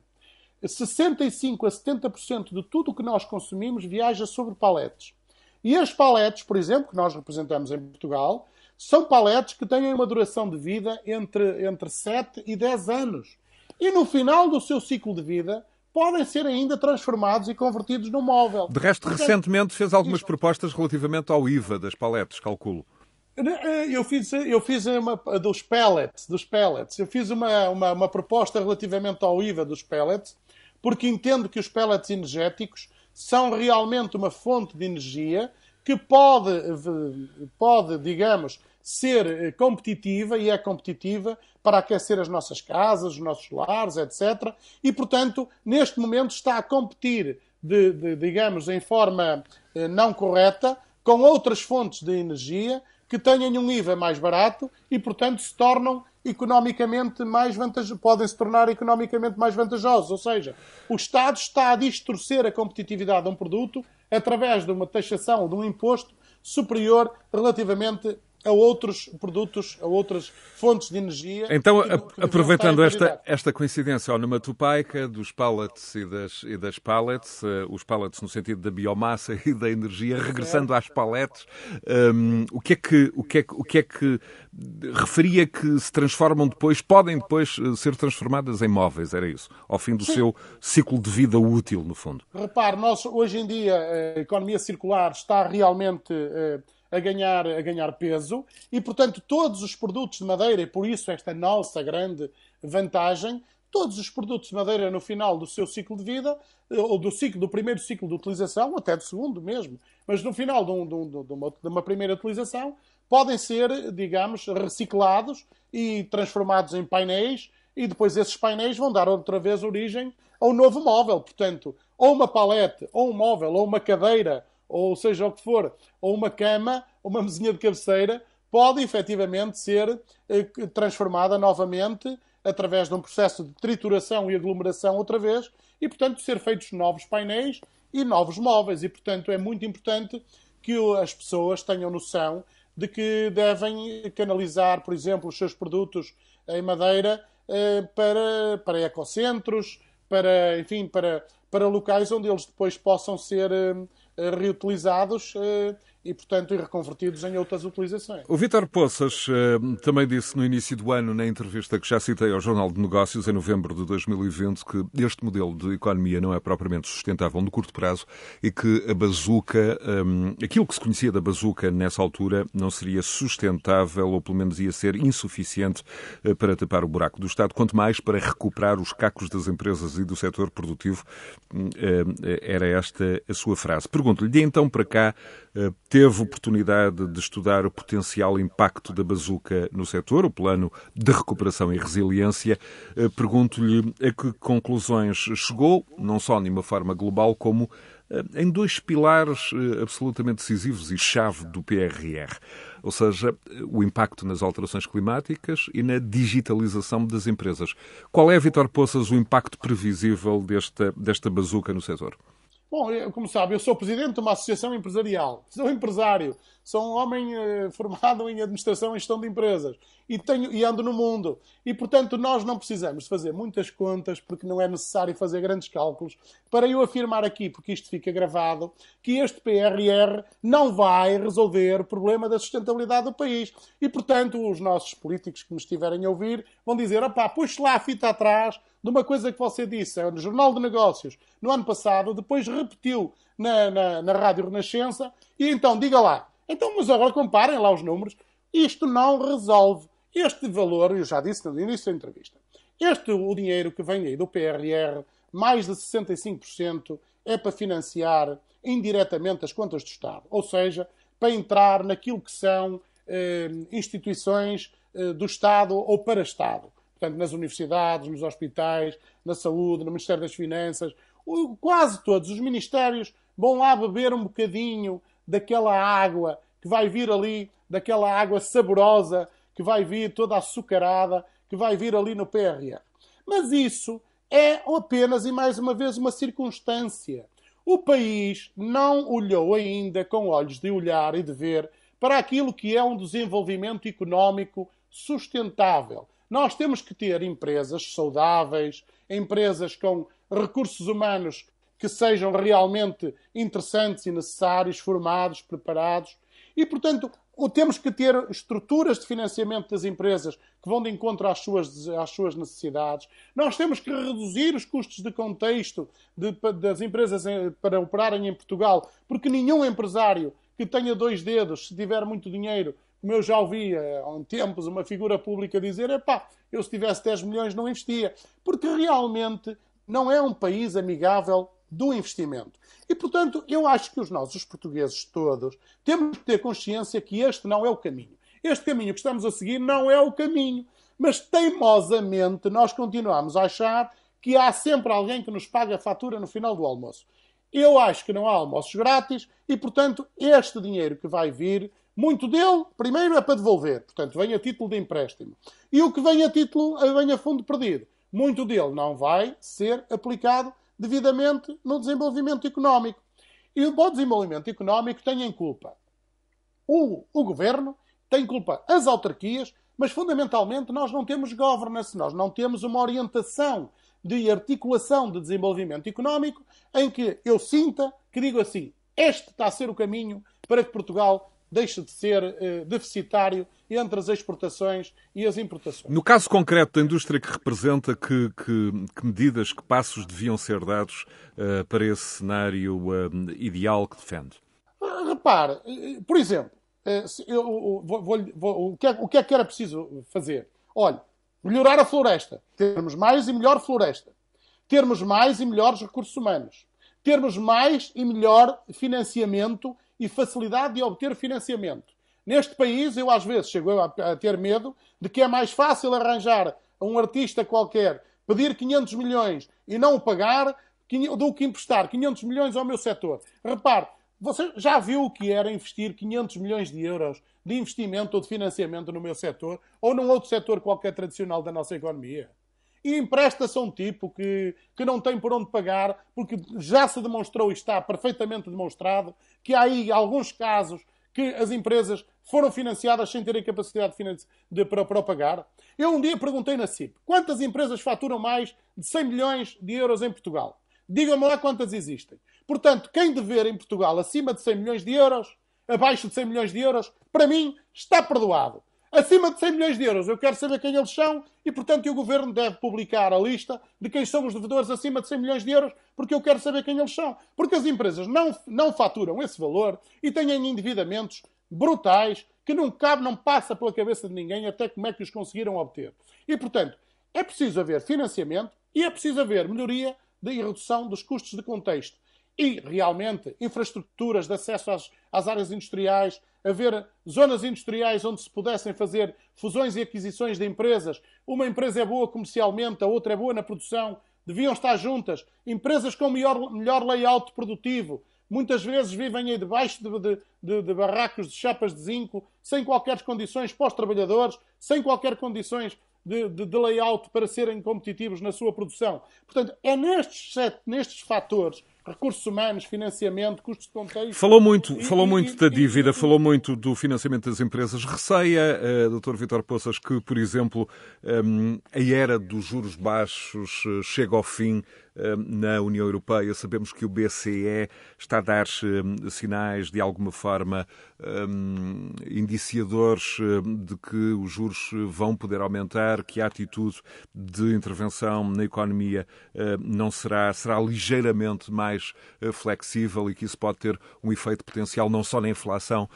65 a 70% de tudo o que nós consumimos viaja sobre paletes. E as paletes, por exemplo, que nós representamos em Portugal, são paletes que têm uma duração de vida entre, entre 7 e 10 anos. E no final do seu ciclo de vida, podem ser ainda transformados e convertidos num móvel. De resto, Portanto, recentemente fez algumas isto... propostas relativamente ao IVA das paletes, calculo. Eu fiz, eu fiz uma dos pellets, dos pellets. Eu fiz uma, uma, uma, proposta relativamente ao IVA dos pellets, porque entendo que os pellets energéticos são realmente uma fonte de energia que pode, pode digamos, ser competitiva e é competitiva para aquecer as nossas casas, os nossos lares, etc. E, portanto, neste momento está a competir, de, de, digamos, em forma eh, não correta com outras fontes de energia que tenham um IVA mais barato e, portanto, se tornam economicamente mais vantajosos, podem se tornar economicamente mais vantajosos. Ou seja, o Estado está a distorcer a competitividade de um produto através de uma taxação, de um imposto superior relativamente a outros produtos, a outras fontes de energia. Então, que, aproveitando esta, esta coincidência onomatopaica dos pallets e das, e das pallets, uh, os pallets no sentido da biomassa e da energia, regressando às paletes, um, o, que é que, o, que é que, o que é que referia que se transformam depois, podem depois eh, ser transformadas em móveis, era isso, ao fim do Sim. seu ciclo de vida útil, no fundo? Repare, nós hoje em dia a economia circular está realmente... A ganhar, a ganhar peso e, portanto, todos os produtos de madeira, e por isso esta nossa grande vantagem, todos os produtos de madeira no final do seu ciclo de vida, eh, ou do, ciclo, do primeiro ciclo de utilização, até do segundo mesmo, mas no final de, um, de, um, de, uma, de uma primeira utilização, podem ser, digamos, reciclados e transformados em painéis e depois esses painéis vão dar outra vez origem a um novo móvel. Portanto, ou uma palete, ou um móvel, ou uma cadeira, ou seja o que for, ou uma cama, ou uma mesinha de cabeceira, pode efetivamente ser eh, transformada novamente através de um processo de trituração e aglomeração outra vez e, portanto, ser feitos novos painéis e novos móveis. E, portanto, é muito importante que as pessoas tenham noção de que devem canalizar, por exemplo, os seus produtos em madeira eh, para, para ecocentros, para, enfim, para, para locais onde eles depois possam ser eh, reutilizados eh, e, portanto, reconvertidos em outras utilizações. O Vítor Poças uh, também disse no início do ano, na entrevista que já citei ao Jornal de Negócios, em novembro de 2020, que este modelo de economia não é propriamente sustentável no curto prazo e que a bazuca, um, aquilo que se conhecia da bazuca nessa altura, não seria sustentável ou pelo menos ia ser insuficiente uh, para tapar o buraco do Estado, quanto mais para recuperar os cacos das empresas e do setor produtivo. Uh, era esta a sua frase. Pergunto-lhe, de então para cá, teve oportunidade de estudar o potencial impacto da bazuca no setor, o plano de recuperação e resiliência. Eh, pergunto-lhe a que conclusões chegou, não só de uma forma global, como eh, em dois pilares eh, absolutamente decisivos e chave do PRR, ou seja, o impacto nas alterações climáticas e na digitalização das empresas. Qual é, Vitor Poças, o impacto previsível desta, desta bazuca no setor? Bom, como sabe, eu sou presidente de uma associação empresarial, sou empresário, sou um homem eh, formado em administração e gestão de empresas e, tenho, e ando no mundo. E, portanto, nós não precisamos fazer muitas contas, porque não é necessário fazer grandes cálculos, para eu afirmar aqui, porque isto fica gravado, que este PRR não vai resolver o problema da sustentabilidade do país. E, portanto, os nossos políticos que me estiverem a ouvir vão dizer: opá, puxe lá a fita atrás de uma coisa que você disse no Jornal de Negócios no ano passado, depois repetiu na, na, na Rádio Renascença, e então diga lá. Então, mas agora comparem lá os números. Isto não resolve. Este valor, eu já disse no início da entrevista, este, o dinheiro que vem aí do PRR, mais de 65% é para financiar indiretamente as contas do Estado. Ou seja, para entrar naquilo que são eh, instituições eh, do Estado ou para Estado portanto, nas universidades, nos hospitais, na saúde, no Ministério das Finanças, quase todos os ministérios vão lá beber um bocadinho daquela água que vai vir ali, daquela água saborosa que vai vir toda açucarada, que vai vir ali no PRR. Mas isso é apenas e mais uma vez uma circunstância. O país não olhou ainda com olhos de olhar e de ver para aquilo que é um desenvolvimento económico sustentável. Nós temos que ter empresas saudáveis, empresas com recursos humanos que sejam realmente interessantes e necessários, formados, preparados. E, portanto, temos que ter estruturas de financiamento das empresas que vão de encontro às suas, às suas necessidades. Nós temos que reduzir os custos de contexto de, das empresas para operarem em Portugal, porque nenhum empresário que tenha dois dedos, se tiver muito dinheiro, como eu já ouvi há tempos uma figura pública dizer, epá, eu se tivesse 10 milhões não investia. Porque realmente não é um país amigável do investimento. E, portanto, eu acho que os nossos portugueses todos temos que ter consciência que este não é o caminho. Este caminho que estamos a seguir não é o caminho. Mas, teimosamente, nós continuamos a achar que há sempre alguém que nos paga a fatura no final do almoço. Eu acho que não há almoços grátis e, portanto, este dinheiro que vai vir muito dele, primeiro, é para devolver, portanto, vem a título de empréstimo. E o que vem a título, vem a fundo perdido. Muito dele não vai ser aplicado devidamente no desenvolvimento económico. E o bom desenvolvimento económico tem em culpa o, o governo, tem culpa as autarquias, mas fundamentalmente nós não temos governance, nós não temos uma orientação de articulação de desenvolvimento económico em que eu sinta que digo assim: este está a ser o caminho para que Portugal deixa de ser uh, deficitário entre as exportações e as importações. No caso concreto da indústria que representa, que, que, que medidas, que passos deviam ser dados uh, para esse cenário uh, ideal que defende? repare, por exemplo, eu, vou, vou, vou, o, que é, o que é que era preciso fazer? Olha, melhorar a floresta, termos mais e melhor floresta, termos mais e melhores recursos humanos, termos mais e melhor financiamento e facilidade de obter financiamento. Neste país, eu às vezes chego a, ter medo de que é mais fácil arranjar a um artista qualquer pedir 500 milhões e não o pagar do que emprestar 500 milhões ao meu setor. Repare, você já viu o que era investir 500 milhões de euros de investimento ou de financiamento no meu setor ou num outro setor qualquer tradicional da nossa economia? E empresta-se a um tipo que, que não tem por onde pagar, porque já se demonstrou e está perfeitamente demonstrado que há aí alguns casos que as empresas foram financiadas sem terem capacidade de, para, para pagar. Eu um dia perguntei na CIP quantas empresas faturam mais de 100 milhões de euros em Portugal. Digam-me lá quantas existem. Portanto, quem dever em Portugal acima de 100 milhões de euros abaixo de 100 milhões de euros, para mim, está perdoado. Acima de 100 milhões de euros, eu quero saber quem eles são e, portanto, o Governo deve publicar a lista de quem são os devedores acima de 100 milhões de euros, porque eu quero saber quem eles são. Porque as empresas não, não faturam esse valor e têm endividamentos brutais que não cabe, não passa pela cabeça de ninguém até como é que os conseguiram obter. E, portanto, é preciso haver financiamento e é preciso haver melhoria e redução dos custos de contexto. E, realmente, infraestruturas de acesso às, às áreas industriais, haver zonas industriais onde se pudessem fazer fusões e aquisições de empresas. Uma empresa é boa comercialmente, a outra é boa na produção, deviam estar juntas. Empresas com melhor, melhor layout produtivo. Muitas vezes vivem aí debaixo de, de, de, de barracos de chapas de zinco, sem qualquer condições para os trabalhadores, sem qualquer condições de, de, de, layout para serem competitivos na sua produção. Portanto, é nestes, nestes fatores recursos humanos, financiamento, custos de contexto. Falou muito, e, falou e, muito e, da dívida, falou muito do financiamento das empresas. Receia, uh, Dr. Vitor Poças, que, por exemplo, um, a era dos juros baixos uh, chega ao fim na União Europeia. Sabemos que o BCE está a dar sinais, de alguma forma, indiciadores de que os juros vão poder aumentar, que a atitude de intervenção na economia não será, será ligeiramente mais eh, flexível e que isso pode ter um efeito potencial não só na inflação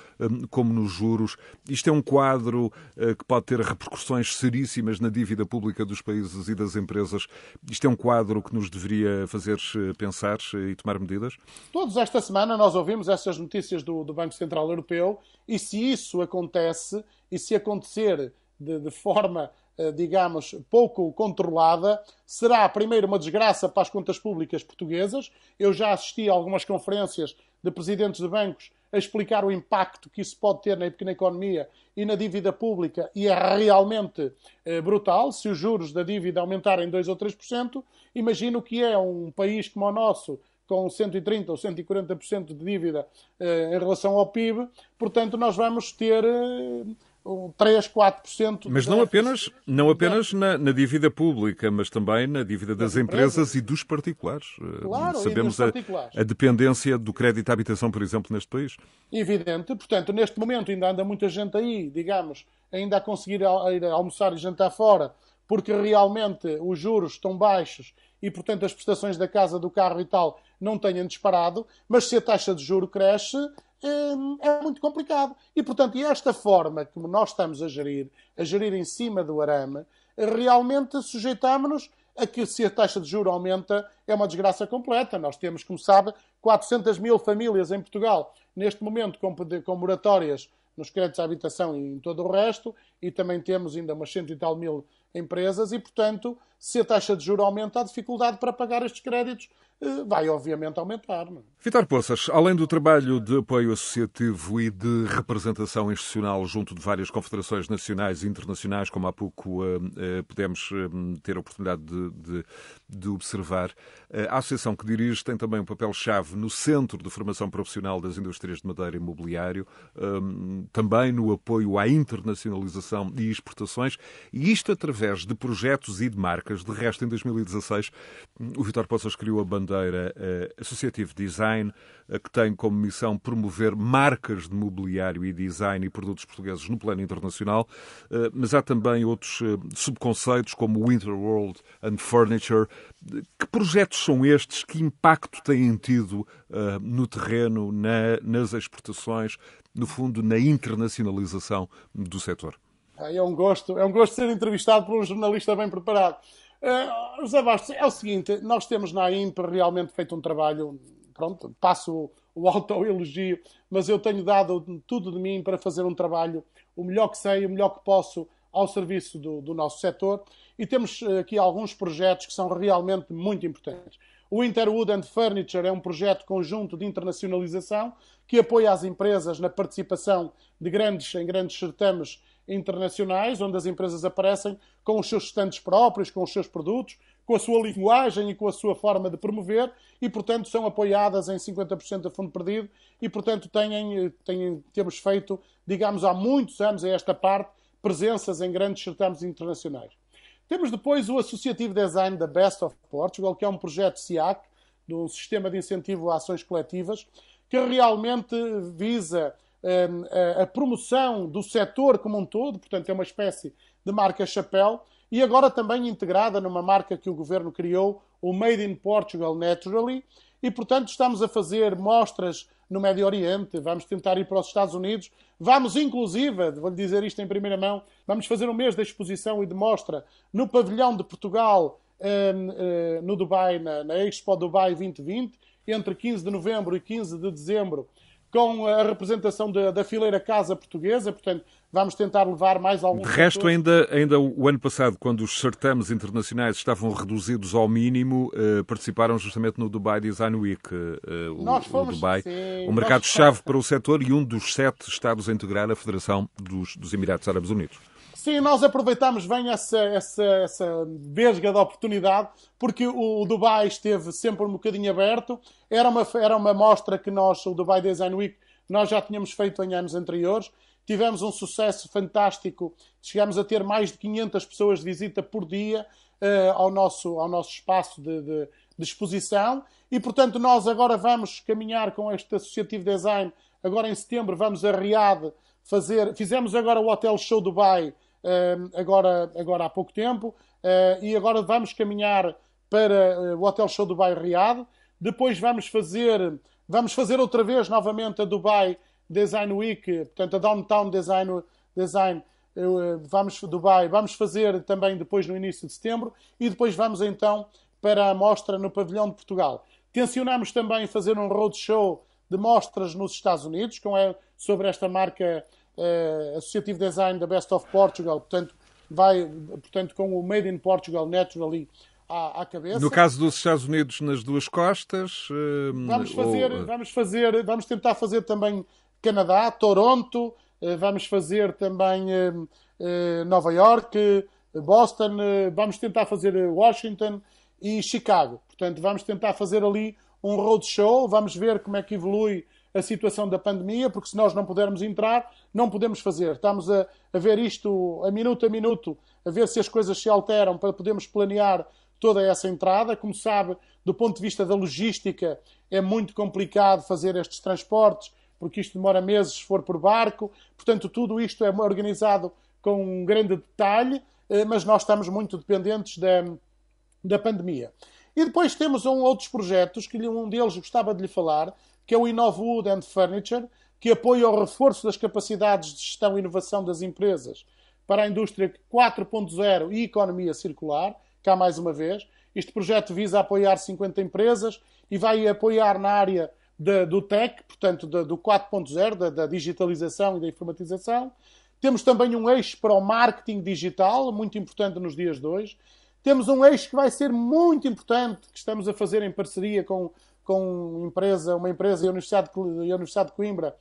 como nos juros. Isto é um quadro eh, que pode ter repercussões seríssimas na dívida pública dos países e das empresas. Isto é um quadro que nos deveria deveria fazer pensar e tomar medidas? Todos esta semana nós ouvimos essas notícias do, do Banco Central Europeu e se isso acontece e se acontecer de, de forma eh, digamos, pouco controlada, será primeiro uma desgraça para as contas públicas portuguesas. Eu já assisti a algumas conferências de presidentes de bancos a explicar o impacto que isso pode ter na pequena economia e na dívida pública, e é realmente eh, brutal. Se os juros da dívida aumentarem 2 ou 3%, imagino que é um país como o nosso, com 130% ou 140% de dívida eh, em relação ao PIB, portanto, nós vamos ter. Eh, 3, 4%. Mas não apenas, não apenas na, na, dívida pública, mas também na dívida das, das empresas. empresas. e dos particulares. Eh, claro, Sabemos particulares. A, a, dependência do crédito à habitação, por exemplo, neste país. Evidente. Portanto, neste momento ainda anda muita gente aí, digamos, ainda a conseguir ir almoçar e jantar fora, porque realmente os juros estão baixos e, portanto, as prestações da casa, do carro e tal não tenham disparado, mas se a taxa de juro cresce, é muito complicado. E, portanto, esta forma que nós estamos a gerir, a gerir em cima do arame, realmente sujeitamos-nos a que se a taxa de juro aumenta é uma desgraça completa. Nós temos, como sabe, 400 mil famílias em Portugal, neste momento com, com moratórias nos créditos à habitação e em todo o resto, e também temos ainda umas cento e tal mil empresas, e, portanto, se a taxa de juro aumenta, a dificuldade para pagar estes créditos vai obviamente aumentar. É? Vitor Poças, além do trabalho de apoio associativo e de representação institucional junto de várias confederações nacionais e internacionais, como há pouco uh, uh, pudemos uh, ter a oportunidade de, de, de, observar, a associação que dirige tem também um papel-chave no Centro de Formação Profissional das Indústrias de Madeira e Mobiliário, um, também no apoio à internacionalização e exportações, e isto através de projetos e de marcas. De resto, em 2016, o Vitor Poças criou a banda bandeira uh, Associative Design, uh, que tem como missão promover marcas de mobiliário e design e produtos portugueses no plano internacional, uh, mas há também outros subconceitos como Winter World and Furniture. Que projetos são estes? Que impacto têm tido no terreno, na, nas exportações, no fundo, na internacionalização do setor? É um gosto, é um gosto ser entrevistado por um jornalista bem preparado. Uh, José Bastos, é o seguinte, nós temos na IMP realmente feito um trabalho, pronto, passo o autoelogio, mas eu tenho dado tudo de mim para fazer um trabalho o melhor que sei, o melhor que posso ao serviço do, do nosso setor e temos eh, aqui alguns projetos que são realmente muito importantes. O Interwood and Furniture é um projeto conjunto de internacionalização que apoia as empresas na participação de grandes, em grandes certames internacionais, onde as empresas aparecem com os seus estandes próprios, com os seus produtos, com a sua linguagem e com a sua forma de promover e, portanto, são apoiadas em 50% a fundo perdido e, portanto, têm, têm, temos feito, digamos, há muitos anos a esta parte, presenças em grandes certames internacionais. Temos depois o Associative Design da Best of Portugal, que é um projeto SIAC, de um sistema de incentivo a ações coletivas, que realmente visa a, a promoção do setor como um todo, portanto é uma espécie de marca chapéu, e agora também integrada numa marca que o governo criou, o Made in Portugal Naturally, e portanto estamos a fazer mostras no Médio Oriente, vamos tentar ir para os Estados Unidos, vamos inclusive, vou-lhe dizer isto em primeira mão, vamos fazer um mês de exposição e de mostra no pavilhão de Portugal, eh, eh, no Dubai, na Expo Dubai 2020, entre 15 de novembro e 15 de dezembro, com a representação da, da fileira Casa Portuguesa, portanto, vamos tentar levar mais alguns. De resto, ainda, ainda o ano passado, quando os certames internacionais estavam reduzidos ao mínimo, eh, participaram justamente no Dubai Design Week. Eh, o, nós fomos, o Dubai, sim, um mercado-chave para o setor e um dos sete Estados a integrar a Federação dos, dos Emirados Árabes Unidos. Sim, nós aproveitamos bem essa, essa, essa vesga de oportunidade, porque o, Dubai esteve sempre um bocadinho aberto. Era uma, era uma mostra que nós, o Dubai Design Week, nós já tínhamos feito em anos anteriores. Tivemos um sucesso fantástico. Chegamos a ter mais de 500 pessoas de visita por dia uh, ao, nosso, ao nosso espaço de, de, de exposição. E, portanto, nós agora vamos caminhar com este Associativo Design. Agora, em setembro, vamos a Riad fazer... Fizemos agora o Hotel Show Dubai agora, agora há pouco tempo, ah, e agora vamos caminhar para ah, o Hotel Show Dubai Riad. Depois vamos fazer, vamos fazer outra vez novamente a Dubai Design Week, portanto a Downtown Design, Design ah, vamos Dubai, vamos fazer também depois no início de setembro e depois vamos então para a mostra no pavilhão de Portugal. Tencionamos também fazer um roadshow de mostras nos Estados Unidos, com é sobre esta marca uh, Associativo Design da Best of Portugal, portanto, vai portanto, com o Made in Portugal Naturally à, à cabeça. No caso dos Estados Unidos, nas duas costas. Uh, vamos fazer, ou... vamos fazer, vamos tentar fazer também Canadá, Toronto, uh, vamos fazer também Nova York, Boston, vamos tentar fazer Washington e Chicago. Portanto, vamos tentar fazer ali um roadshow, vamos ver como é que evolui a situação da pandemia, porque se nós não pudermos entrar, não podemos fazer. Estamos a, a ver isto a minuto a minuto, a ver se as coisas se alteram para podermos planear toda essa entrada. Como sabe, do ponto de vista da logística, é muito complicado fazer estes transportes, porque isto demora meses se for por barco. Portanto, tudo isto é organizado com um grande detalhe, eh, mas nós estamos muito dependentes da, da pandemia. E depois temos um, outros projetos, que um deles gostava de lhe falar, que é o Innowood and Furniture, que apoia o reforço das capacidades de gestão e inovação das empresas para a indústria 4.0 e economia circular, cá mais uma vez. Este projeto visa apoiar 50 empresas e vai apoiar na área de, do tech, portanto, de, do 4.0, da, da digitalização e da informatização. Temos também um eixo para o marketing digital, muito importante nos dias de hoje. Temos um eixo que vai ser muito importante, que estamos a fazer em parceria com com empresa, uma empresa e a Universidade, Universidade de Coimbra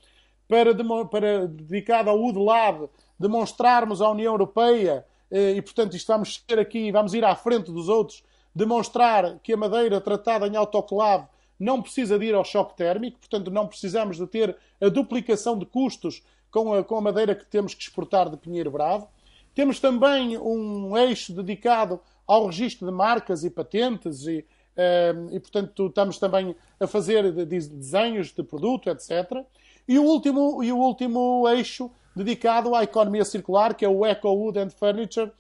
para, para dedicada ao UDLAB, demonstrarmos à União Europeia, eh, e portanto isto vamos ter aqui, vamos ir à frente dos outros, demonstrar que a madeira tratada em autoclave não precisa de ir ao choque térmico, portanto não precisamos de ter a duplicação de custos com a, com a madeira que temos que exportar de Pinheiro Bravo. Temos também um eixo dedicado ao registro de marcas e patentes e, e, portanto, estamos também a fazer desenhos de produto, etc. E o último, e o último eixo dedicado à economia circular, que é o Eco Wood and Furniture,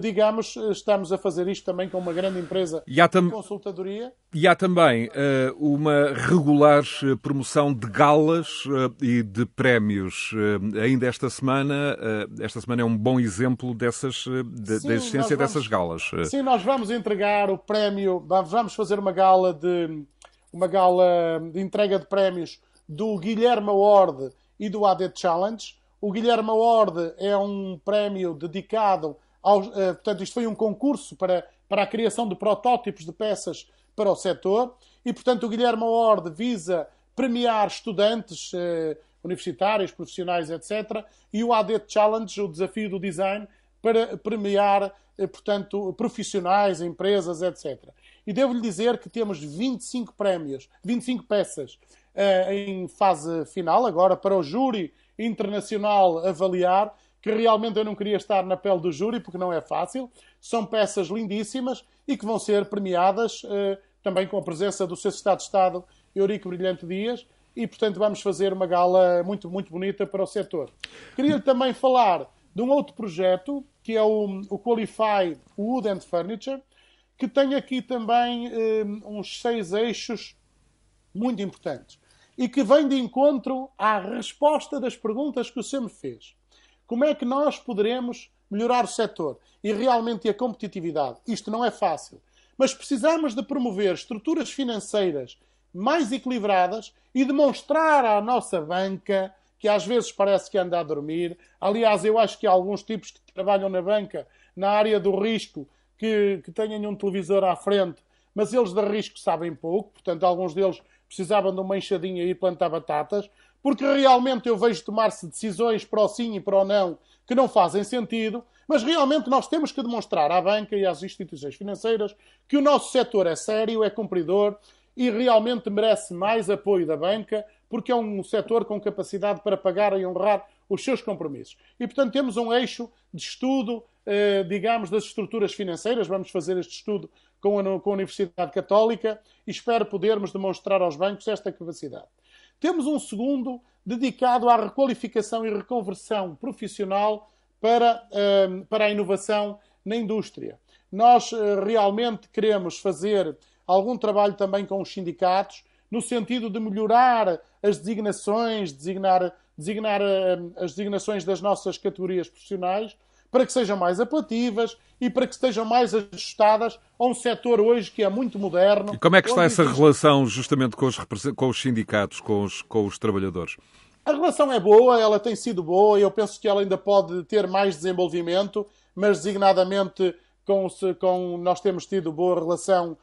digamos, estamos a fazer isto também com uma grande empresa de consultadoria. E há também uh, uma regular eh, promoção de galas uh, e de prémios. Uh, ainda esta semana, esta semana é um bom exemplo dessas, de, sim, da existência vamos, dessas galas. Sim, nós vamos entregar o prémio, vamos fazer uma gala de uma gala de entrega de prémios do Guilherme Award e do AD Challenge. O Guilherme Award é um prémio dedicado uh, portanto, isto foi um concurso para, para a criação de protótipos de peças para o setor e, portanto, o Guilherme Award visa premiar estudantes uh, universitários, profissionais, etc. E o AD Challenge, o desafio do design, para premiar, uh, portanto, profissionais, empresas, etc. E devo-lhe dizer que temos 25 prémios, 25 peças em fase final, agora para o júri internacional avaliar que realmente eu não queria estar na pele do júri, porque não é fácil. São peças lindíssimas e que vão ser premiadas eh, também com a presença do seu Estado de Estado, Eurico Brilhante Dias, e, portanto, vamos fazer uma gala muito, muito bonita para o setor. Queria também falar de um outro projeto, que é o, o Qualify Wood and Furniture, que tem aqui também um, uns seis eixos muito importantes e que vem de encontro à resposta das perguntas que o senhor me fez. Como é que nós poderemos melhorar o setor e realmente a competitividade? Isto não é fácil, mas precisamos de promover estruturas financeiras mais equilibradas e demonstrar à nossa banca, que às vezes parece que anda a dormir. Aliás, eu acho que há alguns tipos que trabalham na banca, na área do risco, que, que tenham um televisor à frente, mas eles de risco sabem pouco, portanto, alguns deles precisavam de uma enxadinha e plantar batatas, porque realmente eu vejo tomar-se decisões para o sim e para o não que não fazem sentido, mas realmente nós temos que demonstrar à banca e às instituições financeiras que o nosso setor é sério, é cumpridor e realmente merece mais apoio da banca, porque é um setor com capacidade para pagar e honrar os seus compromissos. E, portanto, temos um eixo de estudo, eh, digamos, das estruturas financeiras. Vamos fazer este estudo com a, com a Universidade Católica e espero podermos demonstrar aos bancos esta capacidade. Temos um segundo dedicado à requalificação e reconversão profissional para, eh, para a inovação na indústria. Nós eh, realmente queremos fazer algum trabalho também com os sindicatos, no sentido de melhorar as designações, designar, designar eh, as designações das nossas categorias profissionais, para que sejam mais apelativas e para que estejam mais ajustadas a um setor hoje que é muito moderno. E como é que está essa existe... relação justamente com os, com os sindicatos, com os, com os trabalhadores? A relação é boa, ela tem sido boa, eu penso que ela ainda pode ter mais desenvolvimento, mas designadamente com, com nós temos tido boa relação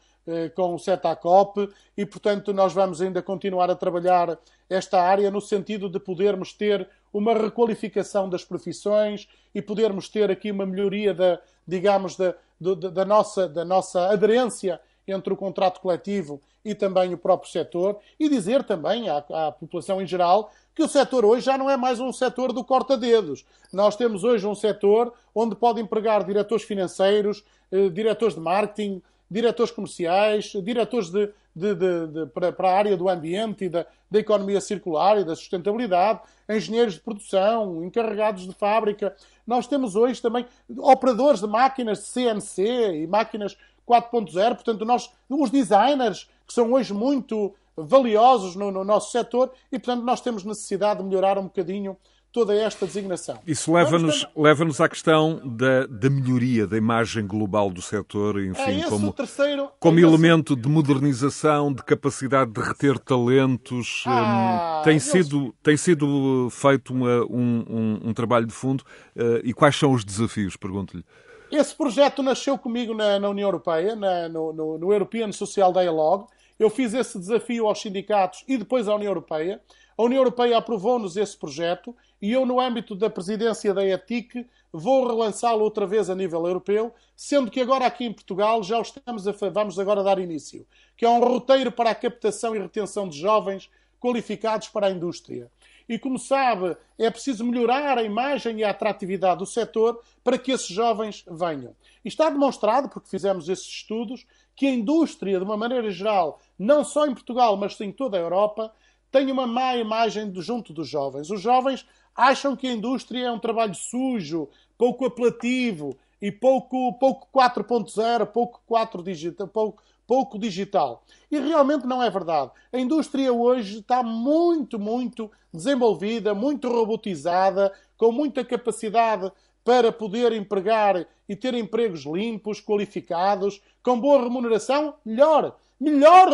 com o CETACOP e, portanto, nós vamos ainda continuar a trabalhar esta área no sentido de podermos ter uma requalificação das profissões e podermos ter aqui uma melhoria da, digamos, da, da, da nossa, da nossa aderência entre o contrato coletivo e também o próprio setor e dizer também à, à, população em geral que o setor hoje já não é mais um setor do corta-dedos. Nós temos hoje um setor onde pode empregar diretores financeiros, eh, diretores de marketing, diretores comerciais, diretores de, de, de, para, para, a área do ambiente e da, da economia circular e da sustentabilidade, engenheiros de produção, encarregados de fábrica. Nós temos hoje também operadores de máquinas de CNC e máquinas 4.0, portanto, nós, os designers, que são hoje muito valiosos no, no nosso setor, e portanto nós temos necessidade de melhorar um bocadinho toda esta designação. Isso leva-nos leva à questão da, da melhoria da imagem global do setor, enfim, é como, terceiro, como é elemento esse... de modernização, de capacidade de reter talentos. Ah, hum, tem, sido, tem sido feito uma, um, um, um, trabalho de fundo uh, e quais são os desafios, pergunto-lhe? Esse projeto nasceu comigo na, na União Europeia, na, no, no, no European Social Dialogue. Eu fiz esse desafio aos sindicatos e depois à União Europeia. A União Europeia aprovou-nos esse projeto e eu, no âmbito da presidência da ETIC, vou relançá-lo outra vez a nível europeu, sendo que agora aqui em Portugal já estamos a, vamos agora dar início, que é um roteiro para a captação e retenção de jovens qualificados para a indústria. E como sabe, é preciso melhorar a imagem e a atratividade do setor para que esses jovens venham. E está demonstrado, porque fizemos esses estudos, que a indústria, de uma maneira geral, não só em Portugal, mas em toda a Europa, tem uma má imagem junto dos jovens. Os jovens acham que a indústria é um trabalho sujo, pouco apelativo e pouco, pouco 4.0, pouco 4 digital, pouco, pouco digital. E realmente não é verdade. A indústria hoje está muito, muito desenvolvida, muito robotizada, com muita capacidade para poder empregar e ter empregos limpos, qualificados, com boa remuneração, melhor, melhor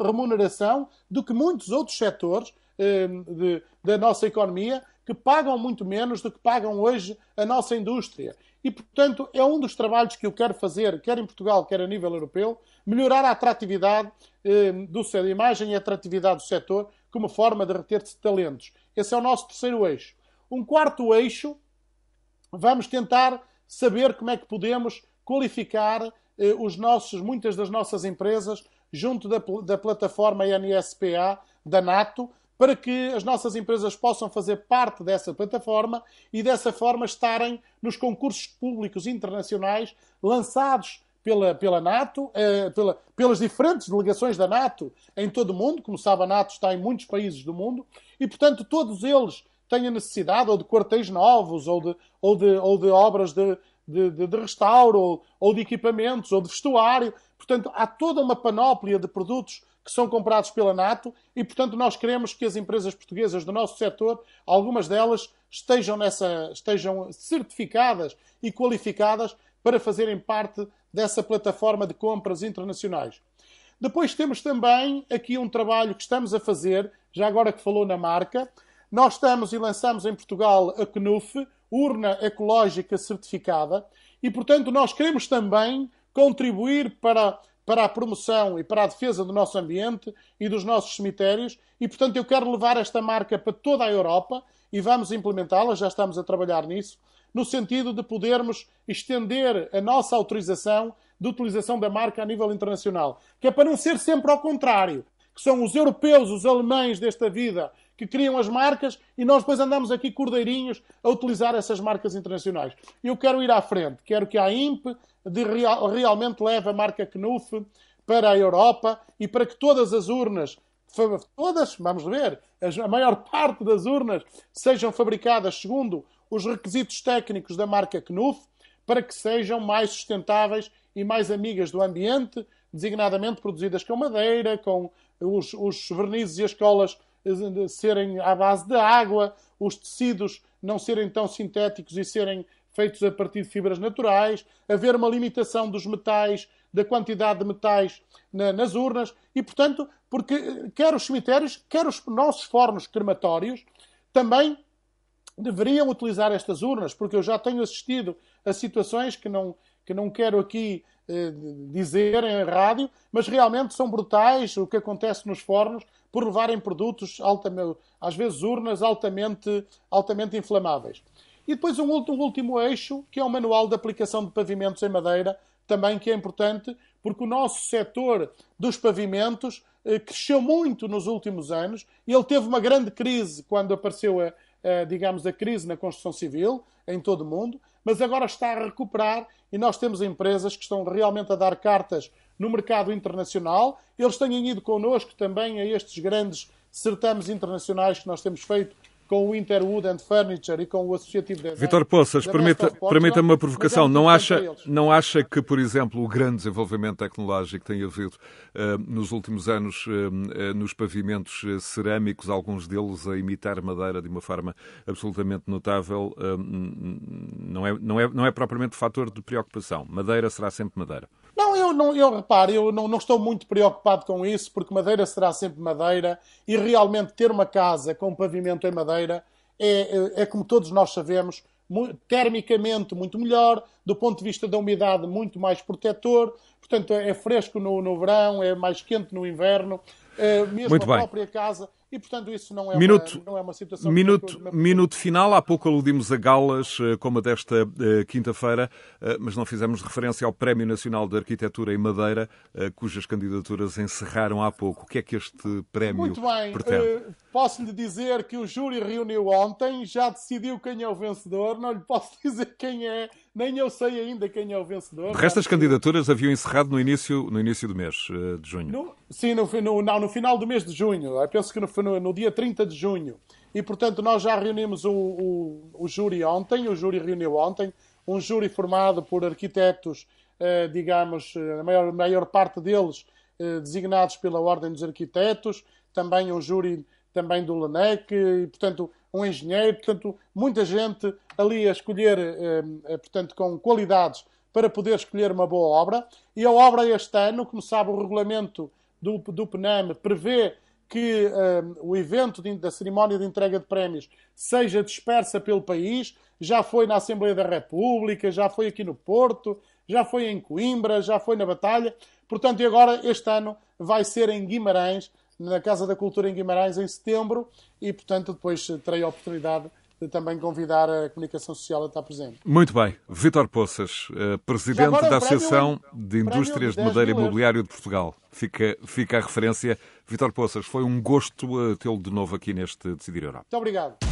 remuneração do que muitos outros setores eh, de, da nossa economia que pagam muito menos do que pagam hoje a nossa indústria. E, portanto, é um dos trabalhos que eu quero fazer, quer em Portugal, quer a nível europeu, melhorar a atratividade eh, do a imagem e a atratividade do setor como forma de reter-se talentos. Esse é o nosso terceiro eixo. Um quarto eixo, vamos tentar saber como é que podemos qualificar eh, os nossos, muitas das nossas empresas junto da, da plataforma NSPA da NATO, para que as nossas empresas possam fazer parte dessa plataforma e dessa forma estarem nos concursos públicos internacionais lançados pela, pela NATO, eh, pela, pelas diferentes delegações da NATO em todo o mundo. Como sabe, a NATO está em muitos países do mundo e, portanto, todos eles têm a necessidade ou de quartéis novos ou de, ou de, ou de obras de, de, de, de restauro ou, ou de equipamentos ou de vestuário. Portanto, há toda uma panóplia de produtos que são comprados pela NATO e, portanto, nós queremos que as empresas portuguesas do nosso setor, algumas delas, estejam, nessa, estejam certificadas e qualificadas para fazerem parte dessa plataforma de compras internacionais. Depois temos também aqui um trabalho que estamos a fazer, já agora que falou na marca. Nós estamos e lançamos em Portugal a CNUF, Urna Ecológica Certificada, e, portanto, nós queremos também contribuir para para a promoção e para a defesa do nosso ambiente e dos nossos cemitérios. E, portanto, eu quero levar esta marca para toda a Europa e vamos implementá-la, já estamos a trabalhar nisso, no sentido de podermos estender a nossa autorização de utilização da marca a nível internacional. Que é para não ser sempre ao contrário, que são os europeus, os alemães desta vida, que criam as marcas e nós depois andamos aqui cordeirinhos a utilizar essas marcas internacionais. Eu quero ir à frente, quero que a IMP real, realmente leve a marca Knuff para a Europa e para que todas as urnas, todas, vamos ver, a maior parte das urnas sejam fabricadas segundo os requisitos técnicos da marca Knuff, para que sejam mais sustentáveis e mais amigas do ambiente, designadamente produzidas com madeira, com os, os vernizes e as colas serem à base de água, os tecidos não serem tão sintéticos e serem feitos a partir de fibras naturais, haver uma limitação dos metais, da quantidade de metais na, nas urnas, e, portanto, porque eh, quer os cemitérios, quer os nossos fornos crematórios, também deveriam utilizar estas urnas, porque eu já tenho assistido a situações que não, que não quero aqui eh, dizer em rádio, mas realmente são brutais o que acontece nos fornos por levarem produtos, altamente, às vezes urnas altamente, altamente inflamáveis. E depois um último, um último eixo, que é o manual de aplicação de pavimentos em madeira, também que é importante, porque o nosso setor dos pavimentos eh, cresceu muito nos últimos anos. e Ele teve uma grande crise quando apareceu a, a, digamos, a crise na construção civil em todo o mundo, mas agora está a recuperar e nós temos empresas que estão realmente a dar cartas no mercado internacional. Eles têm ido connosco também a estes grandes certames internacionais que nós temos feito com o Interwood and Furniture e com o Associativo Design. Vitor Poças, permita, permita uma provocação. Não acha, não acha que, por exemplo, o grande desenvolvimento tecnológico que tem havido uh, nos últimos anos uh, uh, nos pavimentos cerâmicos, alguns deles a imitar madeira de uma forma absolutamente notável, não, é, não, é, não é propriamente fator de preocupação? Madeira será sempre madeira. Não, eu não, eu reparo, eu não, não, estou muito preocupado com isso, porque madeira será sempre madeira e realmente ter uma casa com pavimento em madeira é, é, é como todos nós sabemos, termicamente muito melhor, do ponto de vista da umidade muito mais protetor, portanto é fresco no, no verão, é mais quente no inverno, é, mesmo muito a bem. própria casa e, portanto, isso não é, minuto, uma, não é uma situação... Minuto, que minuto final, há pouco aludimos a galas, eh, como a desta uh, quinta-feira, uh, mas não fizemos referência ao Prémio Nacional de Arquitetura em Madeira, uh, cujas candidaturas encerraram há pouco. O que é que este prémio Muito bem. pretende? Posso-lhe dizer que o júri reuniu ontem, já decidiu quem é o vencedor, não lhe posso dizer quem é, nem eu sei ainda quem é o vencedor. O resto das candidaturas haviam encerrado no início, no início do mês de junho. No, sim, no, no, não, no final do mês de junho. Eu penso que no, no, no dia 30 de junho. E, portanto, nós já reunimos o, o, o júri ontem, o júri reuniu ontem, um júri formado por arquitetos, eh, digamos, a maior, maior parte deles eh, designados pela Ordem dos Arquitetos, também um júri também do LENEC, e, portanto, um engenheiro, portanto, muita gente ali a escolher, eh, portanto, com qualidades para poder escolher uma boa obra. E a obra este ano, como sabe, o regulamento do, do PNAM prevê que um, o evento de, da cerimónia de entrega de prémios seja dispersa pelo país. Já foi na Assembleia da República, já foi aqui no Porto, já foi em Coimbra, já foi na Batalha. Portanto, e agora, este ano, vai ser em Guimarães, na Casa da Cultura em Guimarães, em setembro, e, portanto, depois terei a oportunidade de também convidar a comunicação social a estar presente. Muito bem. Vítor Poças, eh, presidente agora, da Associação de Indústrias de Madeira e Imobiliário de Portugal. Fica, fica a referência. Vítor Poças, foi um gosto eh, tê-lo de novo aqui neste Decidir Europa. Muito obrigado.